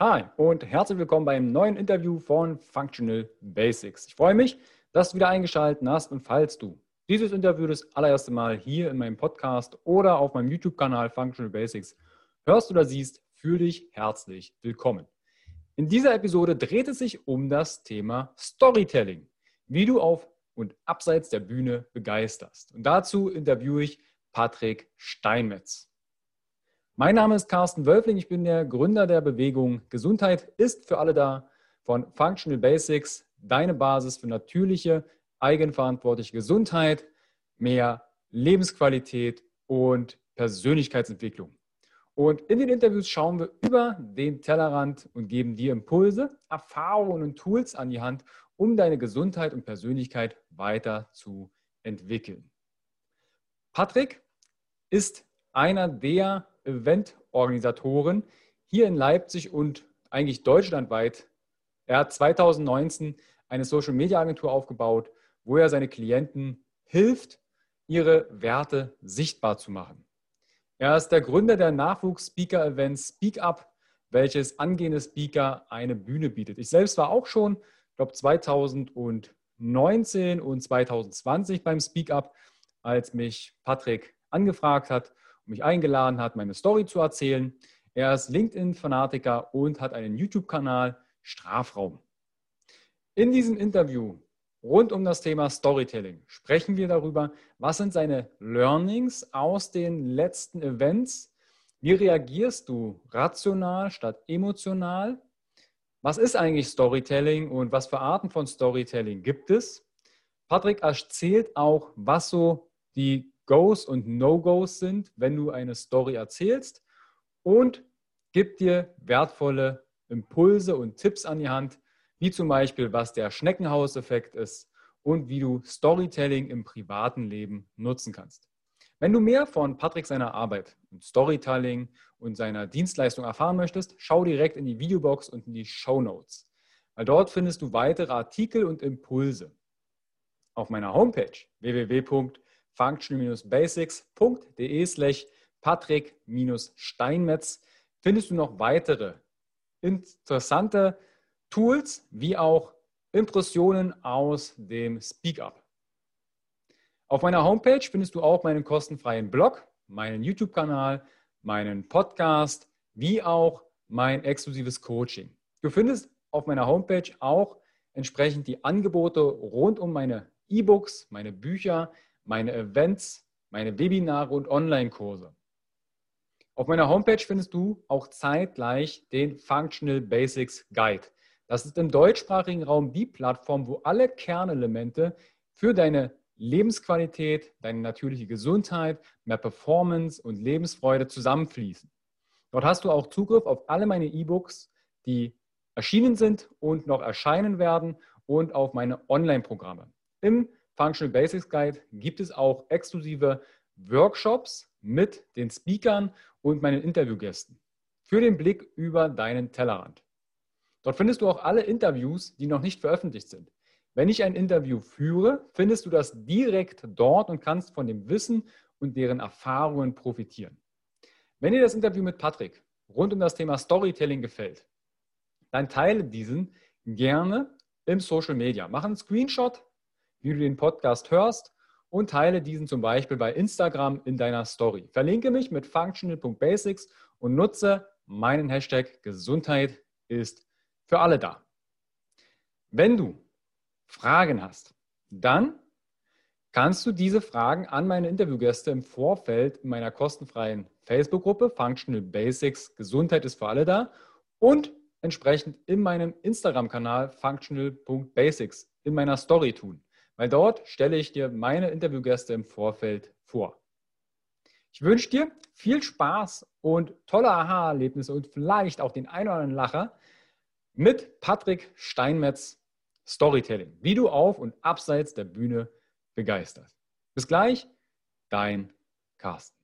Hi und herzlich willkommen beim neuen Interview von Functional Basics. Ich freue mich, dass du wieder eingeschaltet hast und falls du dieses Interview das allererste Mal hier in meinem Podcast oder auf meinem YouTube-Kanal Functional Basics hörst oder siehst, fühle dich herzlich willkommen. In dieser Episode dreht es sich um das Thema Storytelling, wie du auf und abseits der Bühne begeisterst. Und dazu interviewe ich Patrick Steinmetz. Mein Name ist Carsten Wölfling, ich bin der Gründer der Bewegung Gesundheit ist für alle da von Functional Basics, deine Basis für natürliche, eigenverantwortliche Gesundheit, mehr Lebensqualität und Persönlichkeitsentwicklung. Und in den Interviews schauen wir über den Tellerrand und geben dir Impulse, Erfahrungen und Tools an die Hand, um deine Gesundheit und Persönlichkeit weiter zu entwickeln. Patrick ist einer der Eventorganisatoren hier in Leipzig und eigentlich deutschlandweit. Er hat 2019 eine Social-Media-Agentur aufgebaut, wo er seine Klienten hilft, ihre Werte sichtbar zu machen. Er ist der Gründer der Nachwuchs-Speaker-Events Speak Up, welches angehende Speaker eine Bühne bietet. Ich selbst war auch schon, ich glaube 2019 und 2020 beim Speak Up, als mich Patrick angefragt hat mich eingeladen hat, meine Story zu erzählen. Er ist LinkedIn-Fanatiker und hat einen YouTube-Kanal Strafraum. In diesem Interview rund um das Thema Storytelling sprechen wir darüber, was sind seine Learnings aus den letzten Events, wie reagierst du rational statt emotional, was ist eigentlich Storytelling und was für Arten von Storytelling gibt es. Patrick erzählt auch, was so die Goes und No-Gos sind, wenn du eine Story erzählst und gibt dir wertvolle Impulse und Tipps an die Hand, wie zum Beispiel, was der Schneckenhauseffekt ist und wie du Storytelling im privaten Leben nutzen kannst. Wenn du mehr von Patrick seiner Arbeit und Storytelling und seiner Dienstleistung erfahren möchtest, schau direkt in die Videobox und in die Show Notes, weil dort findest du weitere Artikel und Impulse. Auf meiner Homepage www functional-basics.de slash Patrick-Steinmetz findest du noch weitere interessante Tools wie auch Impressionen aus dem Speak-Up. Auf meiner Homepage findest du auch meinen kostenfreien Blog, meinen YouTube-Kanal, meinen Podcast, wie auch mein exklusives Coaching. Du findest auf meiner Homepage auch entsprechend die Angebote rund um meine E-Books, meine Bücher, meine Events, meine Webinare und Online-Kurse. Auf meiner Homepage findest du auch zeitgleich den Functional Basics Guide. Das ist im deutschsprachigen Raum die Plattform, wo alle Kernelemente für deine Lebensqualität, deine natürliche Gesundheit, mehr Performance und Lebensfreude zusammenfließen. Dort hast du auch Zugriff auf alle meine E-Books, die erschienen sind und noch erscheinen werden und auf meine Online-Programme. Im Functional Basics Guide gibt es auch exklusive Workshops mit den Speakern und meinen Interviewgästen für den Blick über deinen Tellerrand. Dort findest du auch alle Interviews, die noch nicht veröffentlicht sind. Wenn ich ein Interview führe, findest du das direkt dort und kannst von dem Wissen und deren Erfahrungen profitieren. Wenn dir das Interview mit Patrick rund um das Thema Storytelling gefällt, dann teile diesen gerne im Social Media. Mach einen Screenshot, wie du den Podcast hörst und teile diesen zum Beispiel bei Instagram in deiner Story. Verlinke mich mit functional.basics und nutze meinen Hashtag Gesundheit ist für alle da. Wenn du Fragen hast, dann kannst du diese Fragen an meine Interviewgäste im Vorfeld in meiner kostenfreien Facebook-Gruppe Functional Basics Gesundheit ist für alle da und entsprechend in meinem Instagram-Kanal functional.basics in meiner Story tun weil dort stelle ich dir meine Interviewgäste im Vorfeld vor. Ich wünsche dir viel Spaß und tolle Aha-Erlebnisse und vielleicht auch den einen oder anderen Lacher mit Patrick Steinmetz Storytelling, wie du auf und abseits der Bühne begeisterst. Bis gleich, dein Carsten.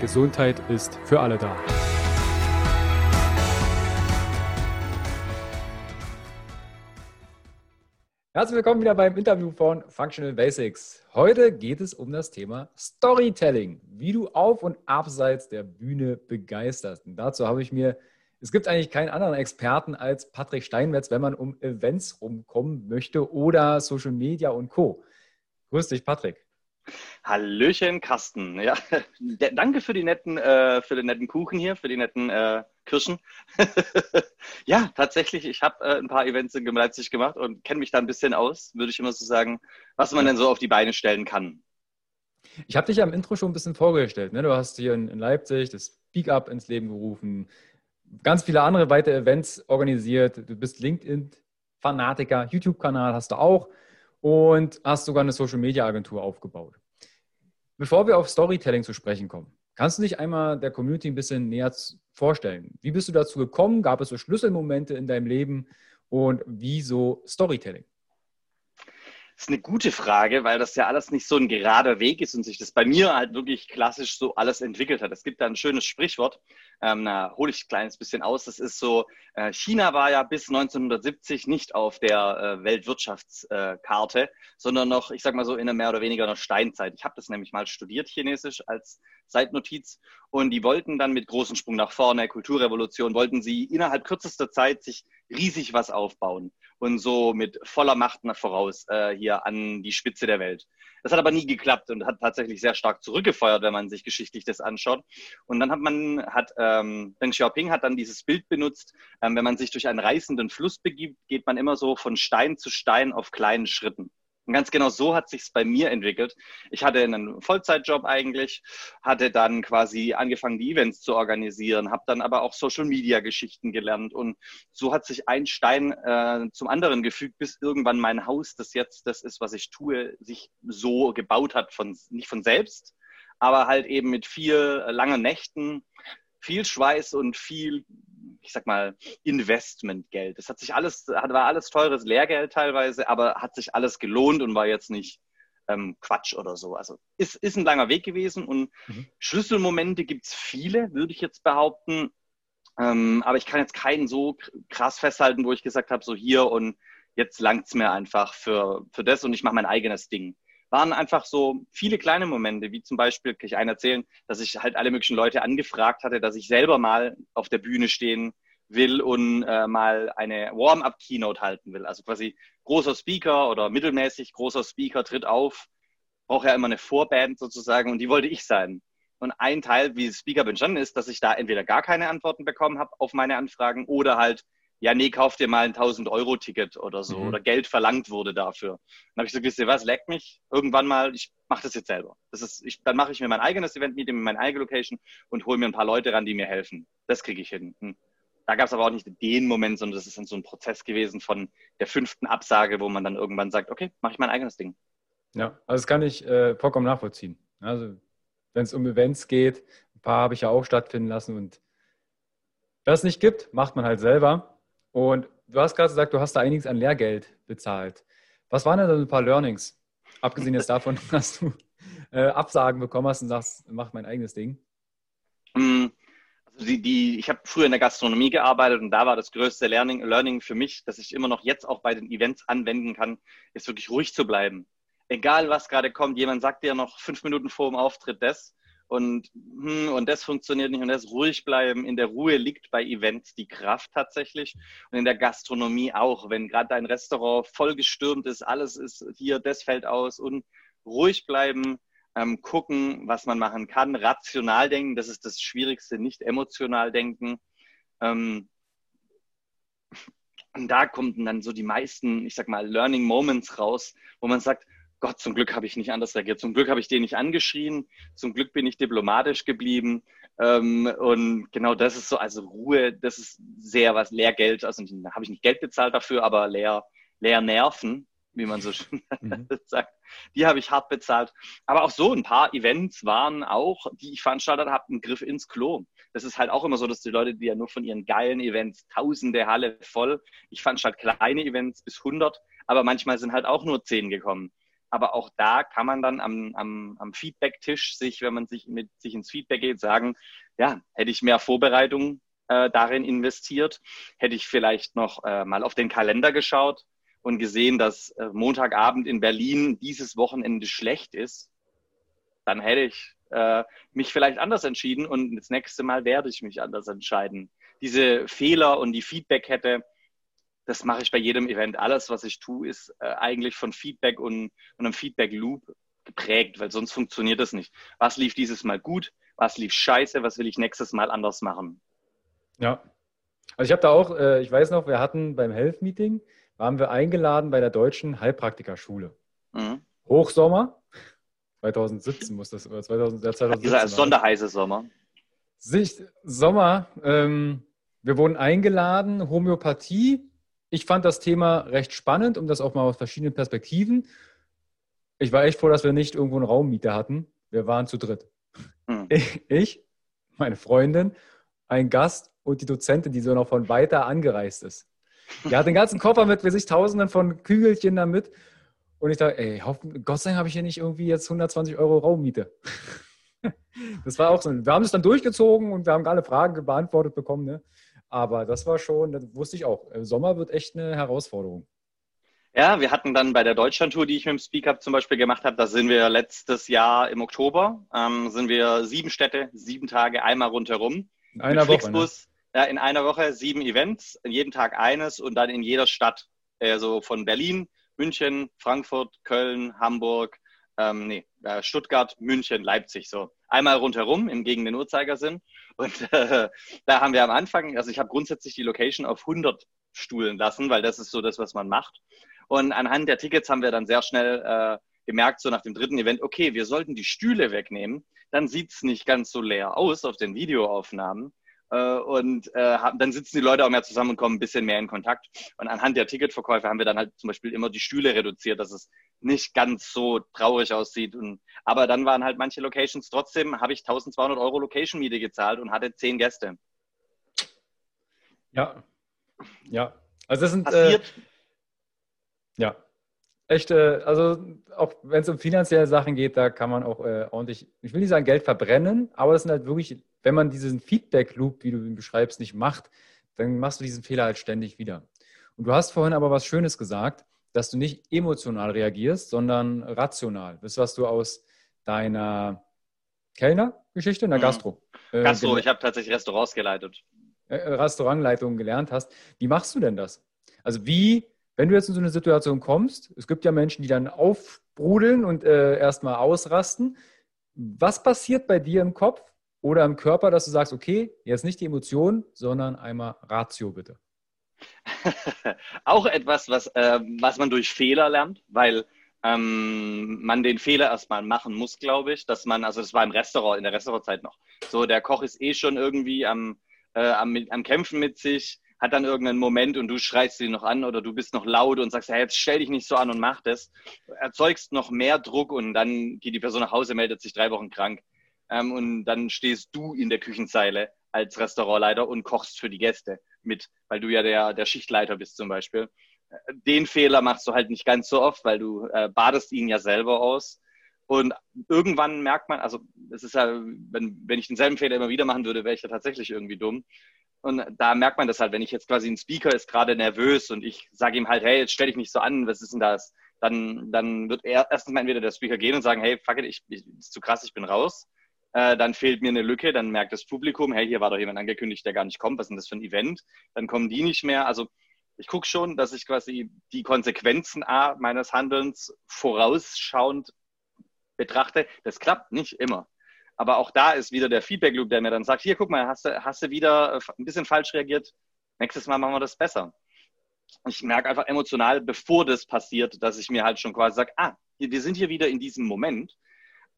Gesundheit ist für alle da. Herzlich willkommen wieder beim Interview von Functional Basics. Heute geht es um das Thema Storytelling, wie du auf und abseits der Bühne begeisterst. Und dazu habe ich mir, es gibt eigentlich keinen anderen Experten als Patrick Steinmetz, wenn man um Events rumkommen möchte oder Social Media und Co. Grüß dich, Patrick. Hallöchen, Carsten. Ja, danke für die netten, äh, für den netten Kuchen hier, für die netten äh, Kirschen. ja, tatsächlich, ich habe äh, ein paar Events in Leipzig gemacht und kenne mich da ein bisschen aus, würde ich immer so sagen, was man denn so auf die Beine stellen kann. Ich habe dich ja im Intro schon ein bisschen vorgestellt. Ne? Du hast hier in, in Leipzig das Speak Up ins Leben gerufen, ganz viele andere weitere Events organisiert. Du bist LinkedIn-Fanatiker, YouTube-Kanal hast du auch und hast sogar eine Social-Media-Agentur aufgebaut. Bevor wir auf Storytelling zu sprechen kommen, kannst du dich einmal der Community ein bisschen näher vorstellen? Wie bist du dazu gekommen? Gab es so Schlüsselmomente in deinem Leben und wieso Storytelling? Ist eine gute Frage, weil das ja alles nicht so ein gerader Weg ist und sich das bei mir halt wirklich klassisch so alles entwickelt hat. Es gibt da ein schönes Sprichwort, ähm, da hole ich ein kleines bisschen aus. Das ist so, äh, China war ja bis 1970 nicht auf der äh, Weltwirtschaftskarte, äh, sondern noch, ich sag mal so, in einer mehr oder weniger einer Steinzeit. Ich habe das nämlich mal studiert, Chinesisch, als Seitnotiz. Und die wollten dann mit großem Sprung nach vorne, Kulturrevolution, wollten sie innerhalb kürzester Zeit sich riesig was aufbauen und so mit voller Macht nach voraus äh, hier an die Spitze der Welt. Das hat aber nie geklappt und hat tatsächlich sehr stark zurückgefeuert, wenn man sich geschichtlich das anschaut. Und dann hat man, hat ähm, Deng Xiaoping hat dann dieses Bild benutzt, ähm, wenn man sich durch einen reißenden Fluss begibt, geht man immer so von Stein zu Stein auf kleinen Schritten. Und ganz genau so hat sich's bei mir entwickelt. Ich hatte einen Vollzeitjob eigentlich, hatte dann quasi angefangen, die Events zu organisieren, habe dann aber auch Social-Media-Geschichten gelernt und so hat sich ein Stein äh, zum anderen gefügt, bis irgendwann mein Haus, das jetzt das ist, was ich tue, sich so gebaut hat von nicht von selbst, aber halt eben mit viel langen Nächten, viel Schweiß und viel ich sag mal, Investmentgeld. Das hat sich alles, war alles teures Lehrgeld teilweise, aber hat sich alles gelohnt und war jetzt nicht ähm, Quatsch oder so. Also ist, ist ein langer Weg gewesen und mhm. Schlüsselmomente gibt es viele, würde ich jetzt behaupten. Ähm, aber ich kann jetzt keinen so krass festhalten, wo ich gesagt habe, so hier und jetzt langt es mir einfach für, für das und ich mache mein eigenes Ding waren einfach so viele kleine Momente, wie zum Beispiel, kann ich einen erzählen, dass ich halt alle möglichen Leute angefragt hatte, dass ich selber mal auf der Bühne stehen will und äh, mal eine Warm-up-Keynote halten will. Also quasi großer Speaker oder mittelmäßig großer Speaker tritt auf, braucht ja immer eine Vorband sozusagen und die wollte ich sein. Und ein Teil, wie Speaker entstanden ist, dass ich da entweder gar keine Antworten bekommen habe auf meine Anfragen oder halt ja, nee, kauf dir mal ein 1000-Euro-Ticket oder so mhm. oder Geld verlangt wurde dafür. Dann habe ich so gesagt, was, leckt mich irgendwann mal, ich mache das jetzt selber. Das ist, ich, dann mache ich mir mein eigenes Event-Meeting, meine eigene Location und hole mir ein paar Leute ran, die mir helfen. Das kriege ich hin. Hm. Da gab es aber auch nicht den Moment, sondern das ist dann so ein Prozess gewesen von der fünften Absage, wo man dann irgendwann sagt, okay, mache ich mein eigenes Ding. Ja, also das kann ich äh, vollkommen nachvollziehen. Also wenn es um Events geht, ein paar habe ich ja auch stattfinden lassen und wenn es nicht gibt, macht man halt selber. Und du hast gerade gesagt, du hast da einiges an Lehrgeld bezahlt. Was waren denn ein paar Learnings? Abgesehen jetzt davon, dass du äh, Absagen bekommen hast und sagst, mach mein eigenes Ding. Mm, also die, die, ich habe früher in der Gastronomie gearbeitet und da war das größte Learning, Learning für mich, dass ich immer noch jetzt auch bei den Events anwenden kann, ist wirklich ruhig zu bleiben. Egal was gerade kommt, jemand sagt dir noch fünf Minuten vor dem Auftritt das und, hm, und das funktioniert nicht und das ruhig bleiben. In der Ruhe liegt bei Events die Kraft tatsächlich und in der Gastronomie auch. Wenn gerade dein Restaurant vollgestürmt ist, alles ist hier, das fällt aus und ruhig bleiben, ähm, gucken, was man machen kann, rational denken, das ist das Schwierigste, nicht emotional denken. Ähm, und da kommen dann so die meisten, ich sag mal, Learning Moments raus, wo man sagt, Gott, zum Glück habe ich nicht anders reagiert. Zum Glück habe ich den nicht angeschrien. Zum Glück bin ich diplomatisch geblieben. Ähm, und genau das ist so, also Ruhe, das ist sehr was, Lehrgeld. Also da habe ich nicht Geld bezahlt dafür, aber leer, leer Nerven wie man so schön mhm. sagt. Die habe ich hart bezahlt. Aber auch so ein paar Events waren auch, die ich veranstaltet habe, ein Griff ins Klo. Das ist halt auch immer so, dass die Leute, die ja nur von ihren geilen Events, tausende Halle voll, ich veranstalte kleine Events bis 100, aber manchmal sind halt auch nur 10 gekommen. Aber auch da kann man dann am, am, am Feedback-Tisch sich, wenn man sich mit sich ins Feedback geht, sagen, ja, hätte ich mehr Vorbereitung äh, darin investiert, hätte ich vielleicht noch äh, mal auf den Kalender geschaut, und gesehen, dass äh, Montagabend in Berlin dieses Wochenende schlecht ist, dann hätte ich äh, mich vielleicht anders entschieden und das nächste Mal werde ich mich anders entscheiden. Diese Fehler und die Feedback-Kette, das mache ich bei jedem Event. Alles, was ich tue, ist äh, eigentlich von Feedback und, und einem Feedback-Loop geprägt, weil sonst funktioniert das nicht. Was lief dieses Mal gut? Was lief scheiße? Was will ich nächstes Mal anders machen? Ja. Also ich habe da auch, äh, ich weiß noch, wir hatten beim Health Meeting, waren wir eingeladen bei der Deutschen Heilpraktikerschule. Mhm. Hochsommer, 2017 muss das, oder 2000, ja, 2017. Dieser sonderheiße Sommer. Sicht, Sommer, ähm, wir wurden eingeladen, Homöopathie. Ich fand das Thema recht spannend, um das auch mal aus verschiedenen Perspektiven. Ich war echt froh, dass wir nicht irgendwo einen Raummieter hatten. Wir waren zu dritt. Mhm. Ich, meine Freundin, ein Gast und die Dozentin, die so noch von weiter angereist ist. Der hat den ganzen Koffer mit, wie sich Tausenden von Kügelchen damit. Und ich dachte, ey, Gott sei Dank habe ich hier nicht irgendwie jetzt 120 Euro Raummiete. Das war auch so. Wir haben es dann durchgezogen und wir haben alle Fragen beantwortet bekommen. Ne? Aber das war schon, das wusste ich auch. Sommer wird echt eine Herausforderung. Ja, wir hatten dann bei der Deutschlandtour, die ich mit dem Speak Up zum Beispiel gemacht habe, da sind wir letztes Jahr im Oktober, ähm, sind wir sieben Städte, sieben Tage einmal rundherum. In einer Woche. Ne? ja, in einer Woche sieben Events, jeden Tag eines und dann in jeder Stadt. Also von Berlin, München, Frankfurt, Köln, Hamburg, ähm, nee, äh, Stuttgart, München, Leipzig, so. Einmal rundherum im gegen den Uhrzeigersinn. Und äh, da haben wir am Anfang, also ich habe grundsätzlich die Location auf 100 Stuhlen lassen, weil das ist so das, was man macht. Und anhand der Tickets haben wir dann sehr schnell äh, gemerkt, so nach dem dritten Event, okay, wir sollten die Stühle wegnehmen. Dann sieht's nicht ganz so leer aus auf den Videoaufnahmen. Äh, und äh, dann sitzen die Leute auch mehr zusammen und kommen ein bisschen mehr in Kontakt. Und anhand der Ticketverkäufe haben wir dann halt zum Beispiel immer die Stühle reduziert, dass es nicht ganz so traurig aussieht. Und, aber dann waren halt manche Locations trotzdem, habe ich 1200 Euro Location-Miete gezahlt und hatte zehn Gäste. Ja, ja. Also das sind... Passiert. Äh, ja, echt, äh, also auch wenn es um finanzielle Sachen geht, da kann man auch äh, ordentlich, ich will nicht sagen Geld verbrennen, aber es sind halt wirklich wenn man diesen Feedback-Loop, wie du ihn beschreibst, nicht macht, dann machst du diesen Fehler halt ständig wieder. Und du hast vorhin aber was Schönes gesagt, dass du nicht emotional reagierst, sondern rational. Das, was du aus deiner Kellner-Geschichte, in der mhm. Gastro. Äh, Gastro, ich habe tatsächlich Restaurants geleitet. Äh, Restaurantleitung gelernt hast. Wie machst du denn das? Also wie, wenn du jetzt in so eine Situation kommst, es gibt ja Menschen, die dann aufbrudeln und äh, erstmal ausrasten. Was passiert bei dir im Kopf, oder im Körper, dass du sagst, okay, jetzt nicht die Emotion, sondern einmal Ratio bitte? Auch etwas, was, äh, was man durch Fehler lernt, weil ähm, man den Fehler erstmal machen muss, glaube ich, dass man, also das war im Restaurant, in der Restaurantzeit noch, so der Koch ist eh schon irgendwie am, äh, am, am Kämpfen mit sich, hat dann irgendeinen Moment und du schreist ihn noch an oder du bist noch laut und sagst, hey, jetzt stell dich nicht so an und mach das, erzeugst noch mehr Druck und dann geht die Person nach Hause, meldet sich drei Wochen krank. Ähm, und dann stehst du in der Küchenzeile als Restaurantleiter und kochst für die Gäste mit, weil du ja der, der Schichtleiter bist zum Beispiel. Den Fehler machst du halt nicht ganz so oft, weil du äh, badest ihn ja selber aus. Und irgendwann merkt man, also es ist ja, wenn, wenn ich denselben Fehler immer wieder machen würde, wäre ich ja tatsächlich irgendwie dumm. Und da merkt man das halt, wenn ich jetzt quasi ein Speaker ist gerade nervös und ich sage ihm halt, hey, jetzt stell dich nicht so an, was ist denn das? Dann, dann wird er erstens mal entweder der Speaker gehen und sagen, hey, fuck it, ich, ich ist zu krass, ich bin raus äh, dann fehlt mir eine Lücke, dann merkt das Publikum, hey, hier war doch jemand angekündigt, der gar nicht kommt, was ist denn das für ein Event? Dann kommen die nicht mehr. Also ich gucke schon, dass ich quasi die Konsequenzen A, meines Handelns vorausschauend betrachte. Das klappt nicht immer. Aber auch da ist wieder der Feedback Loop, der mir dann sagt, hier, guck mal, hast du, hast du wieder ein bisschen falsch reagiert. Nächstes Mal machen wir das besser. Ich merke einfach emotional, bevor das passiert, dass ich mir halt schon quasi sage, ah, wir sind hier wieder in diesem Moment.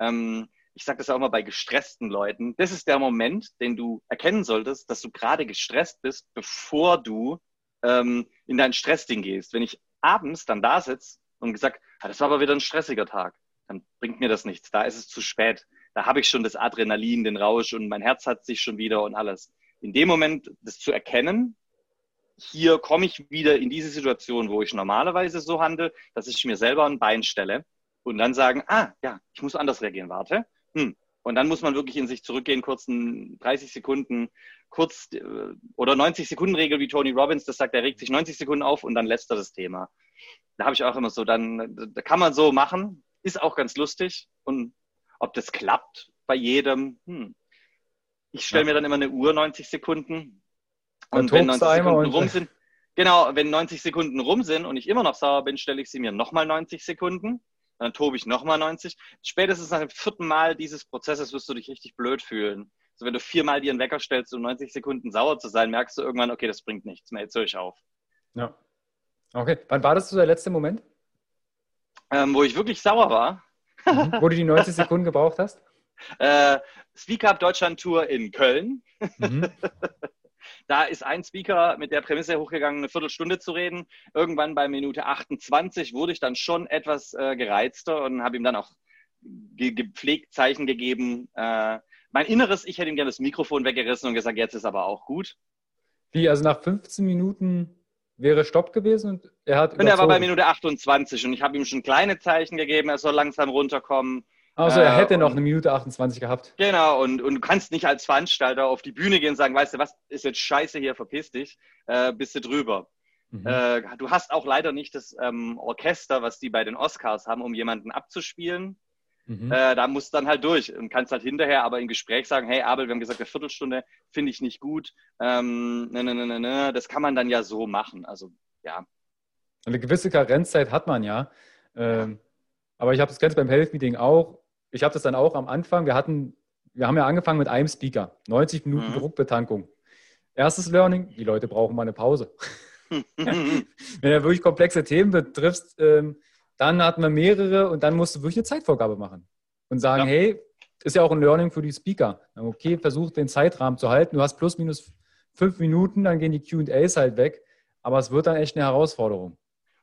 Ähm, ich sage das auch mal bei gestressten Leuten, das ist der Moment, den du erkennen solltest, dass du gerade gestresst bist, bevor du ähm, in dein Stressding gehst. Wenn ich abends dann da sitze und gesagt, ah, das war aber wieder ein stressiger Tag, dann bringt mir das nichts. Da ist es zu spät. Da habe ich schon das Adrenalin, den Rausch und mein Herz hat sich schon wieder und alles. In dem Moment, das zu erkennen, hier komme ich wieder in diese Situation, wo ich normalerweise so handle, dass ich mir selber ein Bein stelle und dann sagen, ah, ja, ich muss anders reagieren, warte. Hm. Und dann muss man wirklich in sich zurückgehen, kurz 30 Sekunden, kurz äh, oder 90 Sekunden Regel wie Tony Robbins, das sagt, er regt sich 90 Sekunden auf und dann lässt er das Thema. Da habe ich auch immer so, dann da kann man so machen, ist auch ganz lustig und ob das klappt bei jedem, hm. Ich stelle mir dann immer eine Uhr 90 Sekunden und wenn 90 Sekunden rum sind, genau, wenn 90 Sekunden rum sind und ich immer noch sauer bin, stelle ich sie mir nochmal 90 Sekunden. Dann tobe ich nochmal 90. Spätestens nach dem vierten Mal dieses Prozesses wirst du dich richtig blöd fühlen. Also wenn du viermal dir einen Wecker stellst, um 90 Sekunden sauer zu sein, merkst du irgendwann, okay, das bringt nichts mehr, jetzt höre ich auf. Ja. Okay. Wann war das so der letzte Moment? Ähm, wo ich wirklich sauer war. Mhm. Wo du die 90 Sekunden gebraucht hast? Äh, Speak Up Deutschland Tour in Köln. Mhm. Da ist ein Speaker mit der Prämisse hochgegangen, eine Viertelstunde zu reden. Irgendwann bei Minute 28 wurde ich dann schon etwas äh, gereizter und habe ihm dann auch ge gepflegt Zeichen gegeben. Äh, mein Inneres, ich hätte ihm gerne das Mikrofon weggerissen und gesagt, jetzt ist aber auch gut. Wie, also nach 15 Minuten wäre Stopp gewesen und er hat. Und er war bei Minute 28 und ich habe ihm schon kleine Zeichen gegeben, er soll langsam runterkommen. Also er hätte äh, noch eine Minute 28 gehabt. Genau, und, und du kannst nicht als Veranstalter auf die Bühne gehen und sagen, weißt du was, ist jetzt scheiße hier, verpiss dich, äh, bist du drüber. Mhm. Äh, du hast auch leider nicht das ähm, Orchester, was die bei den Oscars haben, um jemanden abzuspielen. Mhm. Äh, da musst du dann halt durch und kannst halt hinterher aber im Gespräch sagen, hey Abel, wir haben gesagt, eine Viertelstunde finde ich nicht gut. Ähm, ne, ne, ne, ne, ne. Das kann man dann ja so machen. Also ja. Eine gewisse Karenzzeit hat man ja. Ähm, aber ich habe das Ganze beim Health Meeting auch ich habe das dann auch am Anfang, wir hatten, wir haben ja angefangen mit einem Speaker, 90 Minuten mhm. Druckbetankung. Erstes Learning, die Leute brauchen mal eine Pause. Wenn du wirklich komplexe Themen betriffst, ähm, dann hatten wir mehrere und dann musst du wirklich eine Zeitvorgabe machen und sagen, ja. hey, ist ja auch ein Learning für die Speaker. Okay, versuch den Zeitrahmen zu halten. Du hast plus minus fünf Minuten, dann gehen die QAs halt weg. Aber es wird dann echt eine Herausforderung.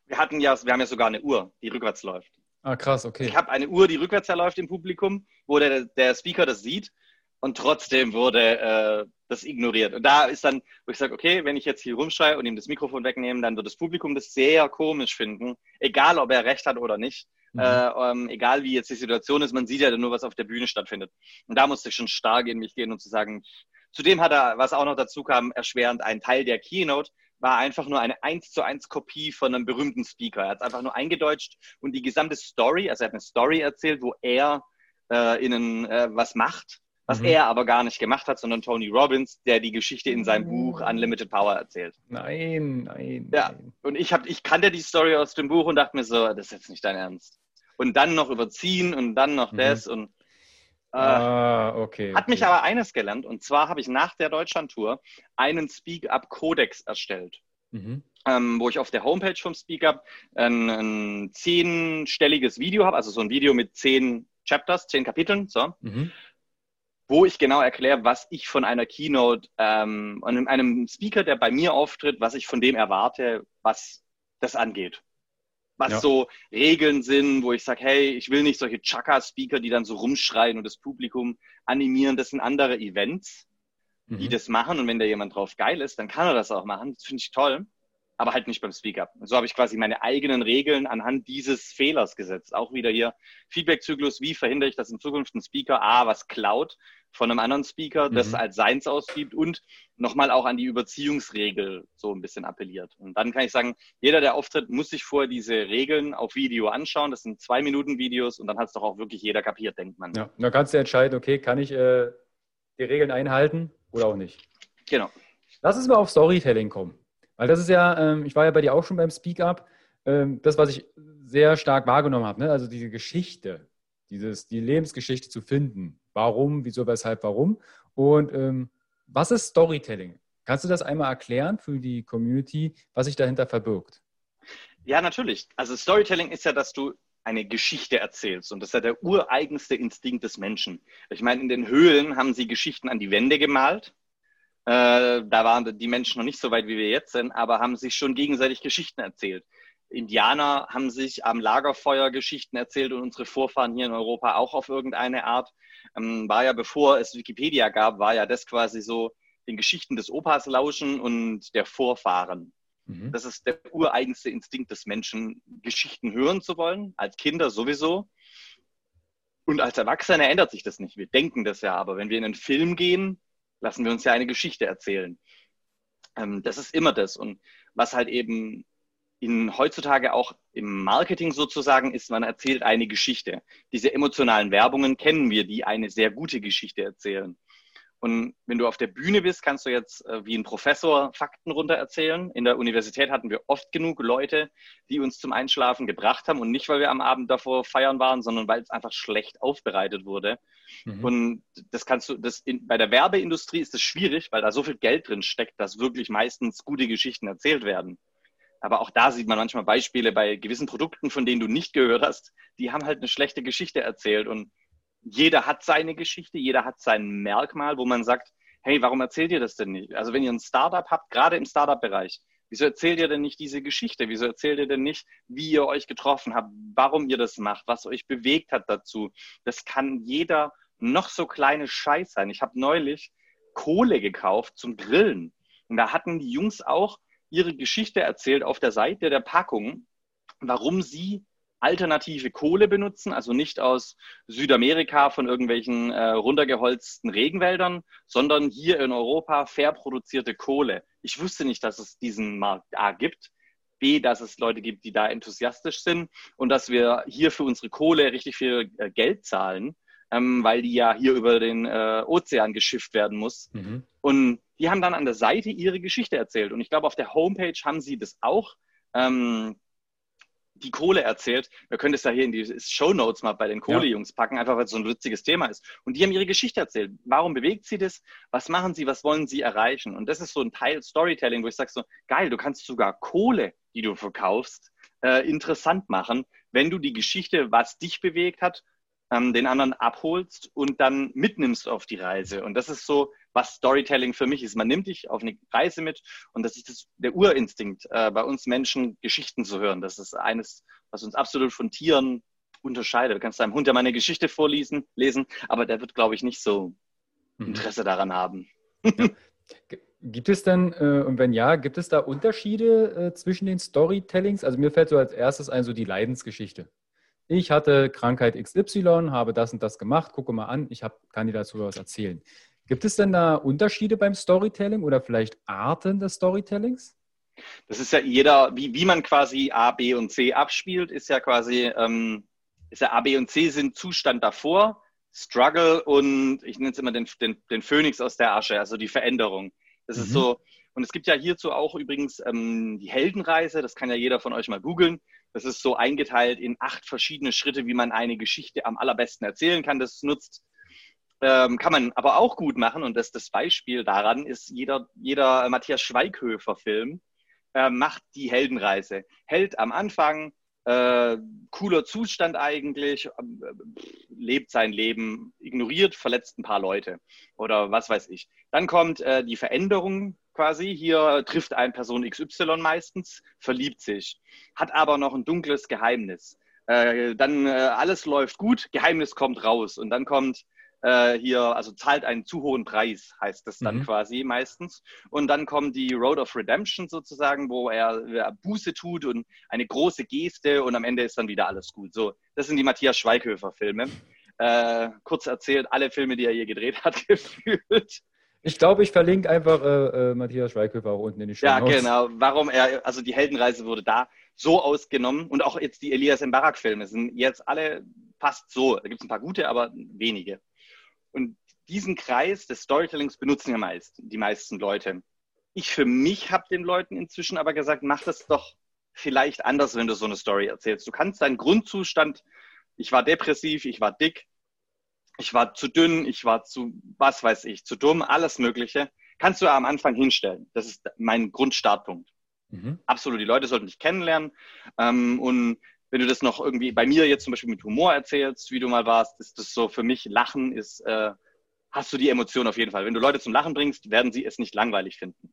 Wir hatten ja, wir haben ja sogar eine Uhr, die rückwärts läuft. Ah, krass, okay. Ich habe eine Uhr, die rückwärts herläuft im Publikum, wo der, der Speaker das sieht und trotzdem wurde äh, das ignoriert. Und da ist dann, wo ich sage, okay, wenn ich jetzt hier rumschreie und ihm das Mikrofon wegnehme, dann wird das Publikum das sehr komisch finden, egal ob er recht hat oder nicht. Mhm. Äh, ähm, egal wie jetzt die Situation ist, man sieht ja nur, was auf der Bühne stattfindet. Und da musste ich schon stark in mich gehen und zu sagen, zudem hat er, was auch noch dazu kam, erschwerend, ein Teil der Keynote war einfach nur eine 1 zu 1 Kopie von einem berühmten Speaker. Er hat es einfach nur eingedeutscht und die gesamte Story, also er hat eine Story erzählt, wo er äh, ihnen äh, was macht, was mhm. er aber gar nicht gemacht hat, sondern Tony Robbins, der die Geschichte in seinem Buch Unlimited Power erzählt. Nein, nein. Ja, nein. und ich, hab, ich kannte die Story aus dem Buch und dachte mir so, das ist jetzt nicht dein Ernst. Und dann noch überziehen und dann noch mhm. das und ah, okay. Hat mich aber eines gelernt, und zwar habe ich nach der Deutschlandtour einen Speak-Up-Kodex erstellt. Mhm. Ähm, wo ich auf der Homepage vom Speak-Up ein, ein zehnstelliges Video habe, also so ein Video mit zehn Chapters, zehn Kapiteln, so, mhm. wo ich genau erkläre, was ich von einer Keynote, ähm, einem Speaker, der bei mir auftritt, was ich von dem erwarte, was das angeht was ja. so Regeln sind, wo ich sage, hey, ich will nicht solche Chaka-Speaker, die dann so rumschreien und das Publikum animieren. Das sind andere Events, die mhm. das machen. Und wenn da jemand drauf geil ist, dann kann er das auch machen. Das finde ich toll. Aber halt nicht beim Speak-Up. So habe ich quasi meine eigenen Regeln anhand dieses Fehlers gesetzt. Auch wieder hier Feedback-Zyklus. Wie verhindere ich, dass in Zukunft ein Speaker A was klaut von einem anderen Speaker, das mhm. als seins ausgibt und nochmal auch an die Überziehungsregel so ein bisschen appelliert. Und dann kann ich sagen, jeder, der auftritt, muss sich vorher diese Regeln auf Video anschauen. Das sind zwei Minuten Videos und dann hat es doch auch wirklich jeder kapiert, denkt man. Ja, dann kannst du entscheiden, okay, kann ich äh, die Regeln einhalten oder auch nicht. Genau. Lass uns mal auf Storytelling kommen. Weil das ist ja, ähm, ich war ja bei dir auch schon beim Speak Up, ähm, das, was ich sehr stark wahrgenommen habe, ne? also diese Geschichte, dieses, die Lebensgeschichte zu finden. Warum, wieso, weshalb, warum. Und ähm, was ist Storytelling? Kannst du das einmal erklären für die Community, was sich dahinter verbirgt? Ja, natürlich. Also Storytelling ist ja, dass du eine Geschichte erzählst. Und das ist ja der ureigenste Instinkt des Menschen. Ich meine, in den Höhlen haben sie Geschichten an die Wände gemalt. Äh, da waren die Menschen noch nicht so weit, wie wir jetzt sind, aber haben sich schon gegenseitig Geschichten erzählt Indianer haben sich am Lagerfeuer Geschichten erzählt und unsere Vorfahren hier in Europa auch auf irgendeine Art. Ähm, war ja, bevor es Wikipedia gab, war ja das quasi so den Geschichten des Opas lauschen und der Vorfahren. Mhm. Das ist der ureigenste Instinkt des Menschen, Geschichten hören zu wollen, als Kinder sowieso. Und als Erwachsene ändert sich das nicht. Wir denken das ja, aber wenn wir in einen Film gehen, lassen wir uns ja eine Geschichte erzählen. Ähm, das ist immer das. Und was halt eben in, heutzutage auch im Marketing sozusagen ist, man erzählt eine Geschichte. Diese emotionalen Werbungen kennen wir, die eine sehr gute Geschichte erzählen. Und wenn du auf der Bühne bist, kannst du jetzt äh, wie ein Professor Fakten runter erzählen. In der Universität hatten wir oft genug Leute, die uns zum Einschlafen gebracht haben und nicht, weil wir am Abend davor feiern waren, sondern weil es einfach schlecht aufbereitet wurde. Mhm. Und das kannst du, das in, bei der Werbeindustrie ist es schwierig, weil da so viel Geld drin steckt, dass wirklich meistens gute Geschichten erzählt werden. Aber auch da sieht man manchmal Beispiele bei gewissen Produkten, von denen du nicht gehört hast, die haben halt eine schlechte Geschichte erzählt und jeder hat seine Geschichte, jeder hat sein Merkmal, wo man sagt, hey, warum erzählt ihr das denn nicht? Also wenn ihr ein Startup habt, gerade im Startup-Bereich, wieso erzählt ihr denn nicht diese Geschichte? Wieso erzählt ihr denn nicht, wie ihr euch getroffen habt, warum ihr das macht, was euch bewegt hat dazu? Das kann jeder noch so kleine Scheiß sein. Ich habe neulich Kohle gekauft zum Grillen. Und da hatten die Jungs auch ihre Geschichte erzählt auf der Seite der Packung, warum sie alternative Kohle benutzen, also nicht aus Südamerika von irgendwelchen äh, runtergeholzten Regenwäldern, sondern hier in Europa fair produzierte Kohle. Ich wusste nicht, dass es diesen Markt A gibt. B, dass es Leute gibt, die da enthusiastisch sind und dass wir hier für unsere Kohle richtig viel äh, Geld zahlen, ähm, weil die ja hier über den äh, Ozean geschifft werden muss. Mhm. Und die haben dann an der Seite ihre Geschichte erzählt. Und ich glaube, auf der Homepage haben sie das auch. Ähm, die Kohle erzählt. Wir können das ja hier in die Show Notes mal bei den Kohlejungs packen, einfach weil es so ein witziges Thema ist. Und die haben ihre Geschichte erzählt. Warum bewegt sie das? Was machen sie? Was wollen sie erreichen? Und das ist so ein Teil Storytelling, wo ich sage so, geil, du kannst sogar Kohle, die du verkaufst, äh, interessant machen, wenn du die Geschichte, was dich bewegt hat, ähm, den anderen abholst und dann mitnimmst auf die Reise. Und das ist so, was Storytelling für mich ist. Man nimmt dich auf eine Reise mit und das ist das, der Urinstinkt äh, bei uns Menschen, Geschichten zu hören. Das ist eines, was uns absolut von Tieren unterscheidet. Du kannst deinem Hund ja mal eine Geschichte vorlesen, lesen, aber der wird, glaube ich, nicht so mhm. Interesse mhm. daran haben. Ja. Gibt es denn, äh, und wenn ja, gibt es da Unterschiede äh, zwischen den Storytellings? Also mir fällt so als erstes ein, so die Leidensgeschichte. Ich hatte Krankheit XY, habe das und das gemacht, gucke mal an, ich hab, kann dir dazu was erzählen. Gibt es denn da Unterschiede beim Storytelling oder vielleicht Arten des Storytellings? Das ist ja jeder, wie, wie man quasi A, B und C abspielt, ist ja quasi, ähm, ist ja A, B und C sind Zustand davor, Struggle und ich nenne es immer den, den, den Phönix aus der Asche, also die Veränderung. Das mhm. ist so, und es gibt ja hierzu auch übrigens ähm, die Heldenreise, das kann ja jeder von euch mal googeln. Das ist so eingeteilt in acht verschiedene Schritte, wie man eine Geschichte am allerbesten erzählen kann. Das nutzt ähm, kann man aber auch gut machen und das, das Beispiel daran ist jeder, jeder Matthias Schweighöfer-Film äh, macht die Heldenreise. Held am Anfang, äh, cooler Zustand eigentlich, äh, lebt sein Leben, ignoriert, verletzt ein paar Leute oder was weiß ich. Dann kommt äh, die Veränderung quasi. Hier trifft ein Person XY meistens, verliebt sich, hat aber noch ein dunkles Geheimnis. Äh, dann äh, alles läuft gut, Geheimnis kommt raus und dann kommt äh, hier, also zahlt einen zu hohen Preis, heißt das dann mhm. quasi meistens. Und dann kommt die Road of Redemption sozusagen, wo er, er, Buße tut und eine große Geste und am Ende ist dann wieder alles gut. So, das sind die Matthias Schweighöfer-Filme. Äh, kurz erzählt, alle Filme, die er hier gedreht hat, gefühlt. Ich glaube, ich verlinke einfach äh, äh, Matthias Schweighöfer auch unten in die Show Ja, genau. Warum er, also die Heldenreise wurde da so ausgenommen und auch jetzt die Elias Mbarak-Filme sind jetzt alle fast so. Da gibt es ein paar gute, aber wenige. Und diesen Kreis des Storytellings benutzen ja meist die meisten Leute. Ich für mich habe den Leuten inzwischen aber gesagt, mach das doch vielleicht anders, wenn du so eine Story erzählst. Du kannst deinen Grundzustand, ich war depressiv, ich war dick, ich war zu dünn, ich war zu, was weiß ich, zu dumm, alles Mögliche, kannst du am Anfang hinstellen. Das ist mein Grundstartpunkt. Mhm. Absolut, die Leute sollten dich kennenlernen. Ähm, und wenn du das noch irgendwie bei mir jetzt zum Beispiel mit Humor erzählst, wie du mal warst, ist das so für mich, Lachen ist, äh, hast du die Emotion auf jeden Fall. Wenn du Leute zum Lachen bringst, werden sie es nicht langweilig finden.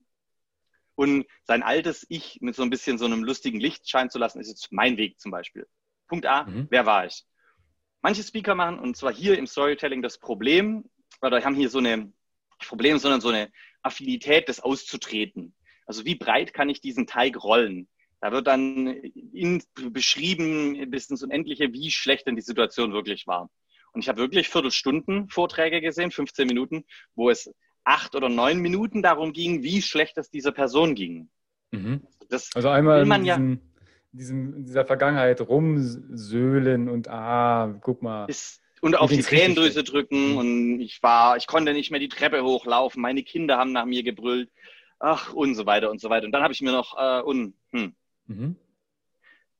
und sein altes Ich mit so ein bisschen so einem lustigen Licht scheinen zu lassen, ist jetzt mein Weg zum Beispiel. Punkt A, mhm. wer war ich? Manche Speaker machen, und zwar hier im Storytelling, das Problem, oder haben hier so eine, Problem, sondern so eine Affinität, das auszutreten. Also wie breit kann ich diesen Teig rollen? Da wird dann in, beschrieben bis ins Unendliche, wie schlecht denn die Situation wirklich war. Und ich habe wirklich Viertelstunden Vorträge gesehen, 15 Minuten, wo es acht oder neun Minuten darum ging, wie schlecht es dieser Person ging. Mhm. also einmal in, diesem, in dieser Vergangenheit rumsöhlen und ah, guck mal. Ist, und auf die Tränendrüse drücken mhm. und ich war, ich konnte nicht mehr die Treppe hochlaufen, meine Kinder haben nach mir gebrüllt, ach und so weiter und so weiter. Und dann habe ich mir noch, äh, un, hm. mhm.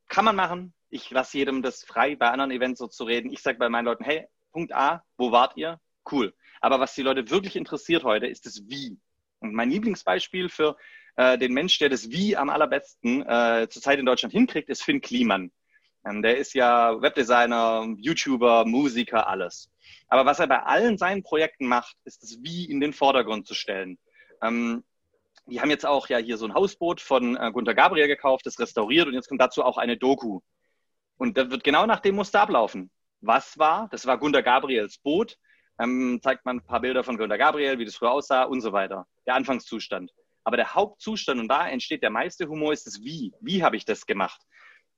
kann man machen. Ich lasse jedem das frei, bei anderen Events so zu reden. Ich sage bei meinen Leuten, hey, Punkt A, wo wart ihr? Cool. Aber was die Leute wirklich interessiert heute, ist das Wie. Und mein Lieblingsbeispiel für äh, den Mensch, der das Wie am allerbesten äh, zurzeit in Deutschland hinkriegt, ist Finn Kliman. Ähm, der ist ja Webdesigner, YouTuber, Musiker, alles. Aber was er bei allen seinen Projekten macht, ist das Wie in den Vordergrund zu stellen. Ähm, die haben jetzt auch ja hier so ein Hausboot von äh, Gunter Gabriel gekauft, das restauriert und jetzt kommt dazu auch eine Doku. Und das wird genau nach dem Muster ablaufen. Was war? Das war Gunter Gabriels Boot ähm, zeigt man ein paar Bilder von Günter Gabriel, wie das früher aussah und so weiter. Der Anfangszustand. Aber der Hauptzustand, und da entsteht der meiste Humor, ist das Wie. Wie habe ich das gemacht?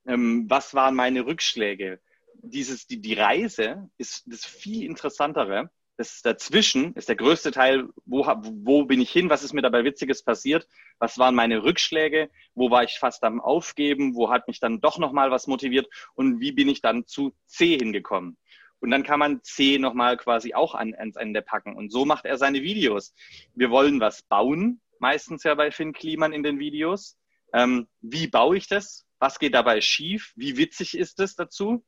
Ähm, was waren meine Rückschläge? Dieses, die, die Reise ist das viel interessantere. Das dazwischen ist der größte Teil, wo, wo bin ich hin, was ist mir dabei Witziges passiert, was waren meine Rückschläge, wo war ich fast am Aufgeben, wo hat mich dann doch nochmal was motiviert und wie bin ich dann zu C hingekommen. Und dann kann man C nochmal quasi auch an, ans Ende packen. Und so macht er seine Videos. Wir wollen was bauen, meistens ja bei Finn Kliman in den Videos. Ähm, wie baue ich das? Was geht dabei schief? Wie witzig ist es dazu?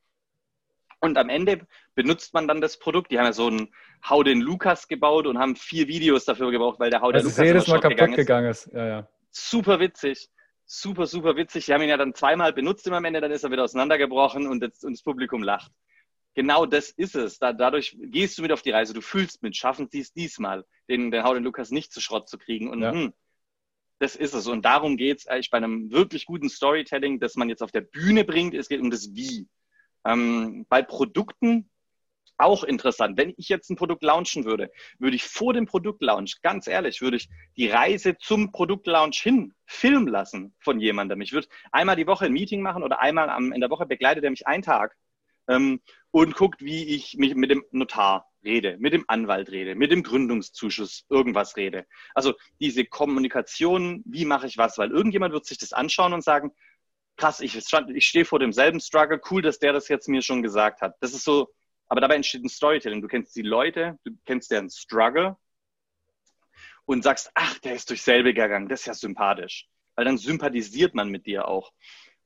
Und am Ende benutzt man dann das Produkt. Die haben ja so einen Hau den Lukas gebaut und haben vier Videos dafür gebraucht, weil der Hau den Lukas jedes Mal kaputt gegangen ist. Ja, ja. Super witzig. Super, super witzig. Die haben ihn ja dann zweimal benutzt am Ende, dann ist er wieder auseinandergebrochen und das, und das Publikum lacht genau das ist es. Da, dadurch gehst du mit auf die Reise, du fühlst mit, schaffen sie es diesmal, den, den Hau den Lukas nicht zu Schrott zu kriegen. Und ja. hm, das ist es. Und darum geht es eigentlich bei einem wirklich guten Storytelling, das man jetzt auf der Bühne bringt. Es geht um das Wie. Ähm, bei Produkten auch interessant. Wenn ich jetzt ein Produkt launchen würde, würde ich vor dem Produktlaunch, ganz ehrlich, würde ich die Reise zum Produktlaunch hin filmen lassen von jemandem. Ich würde einmal die Woche ein Meeting machen oder einmal in der Woche begleitet er mich einen Tag ähm, und guckt, wie ich mich mit dem Notar rede, mit dem Anwalt rede, mit dem Gründungszuschuss irgendwas rede. Also diese Kommunikation, wie mache ich was? Weil irgendjemand wird sich das anschauen und sagen, krass, ich, ich stehe vor demselben Struggle, cool, dass der das jetzt mir schon gesagt hat. Das ist so, aber dabei entsteht ein Storytelling. Du kennst die Leute, du kennst deren Struggle und sagst, ach, der ist durch selbe gegangen, das ist ja sympathisch. Weil dann sympathisiert man mit dir auch.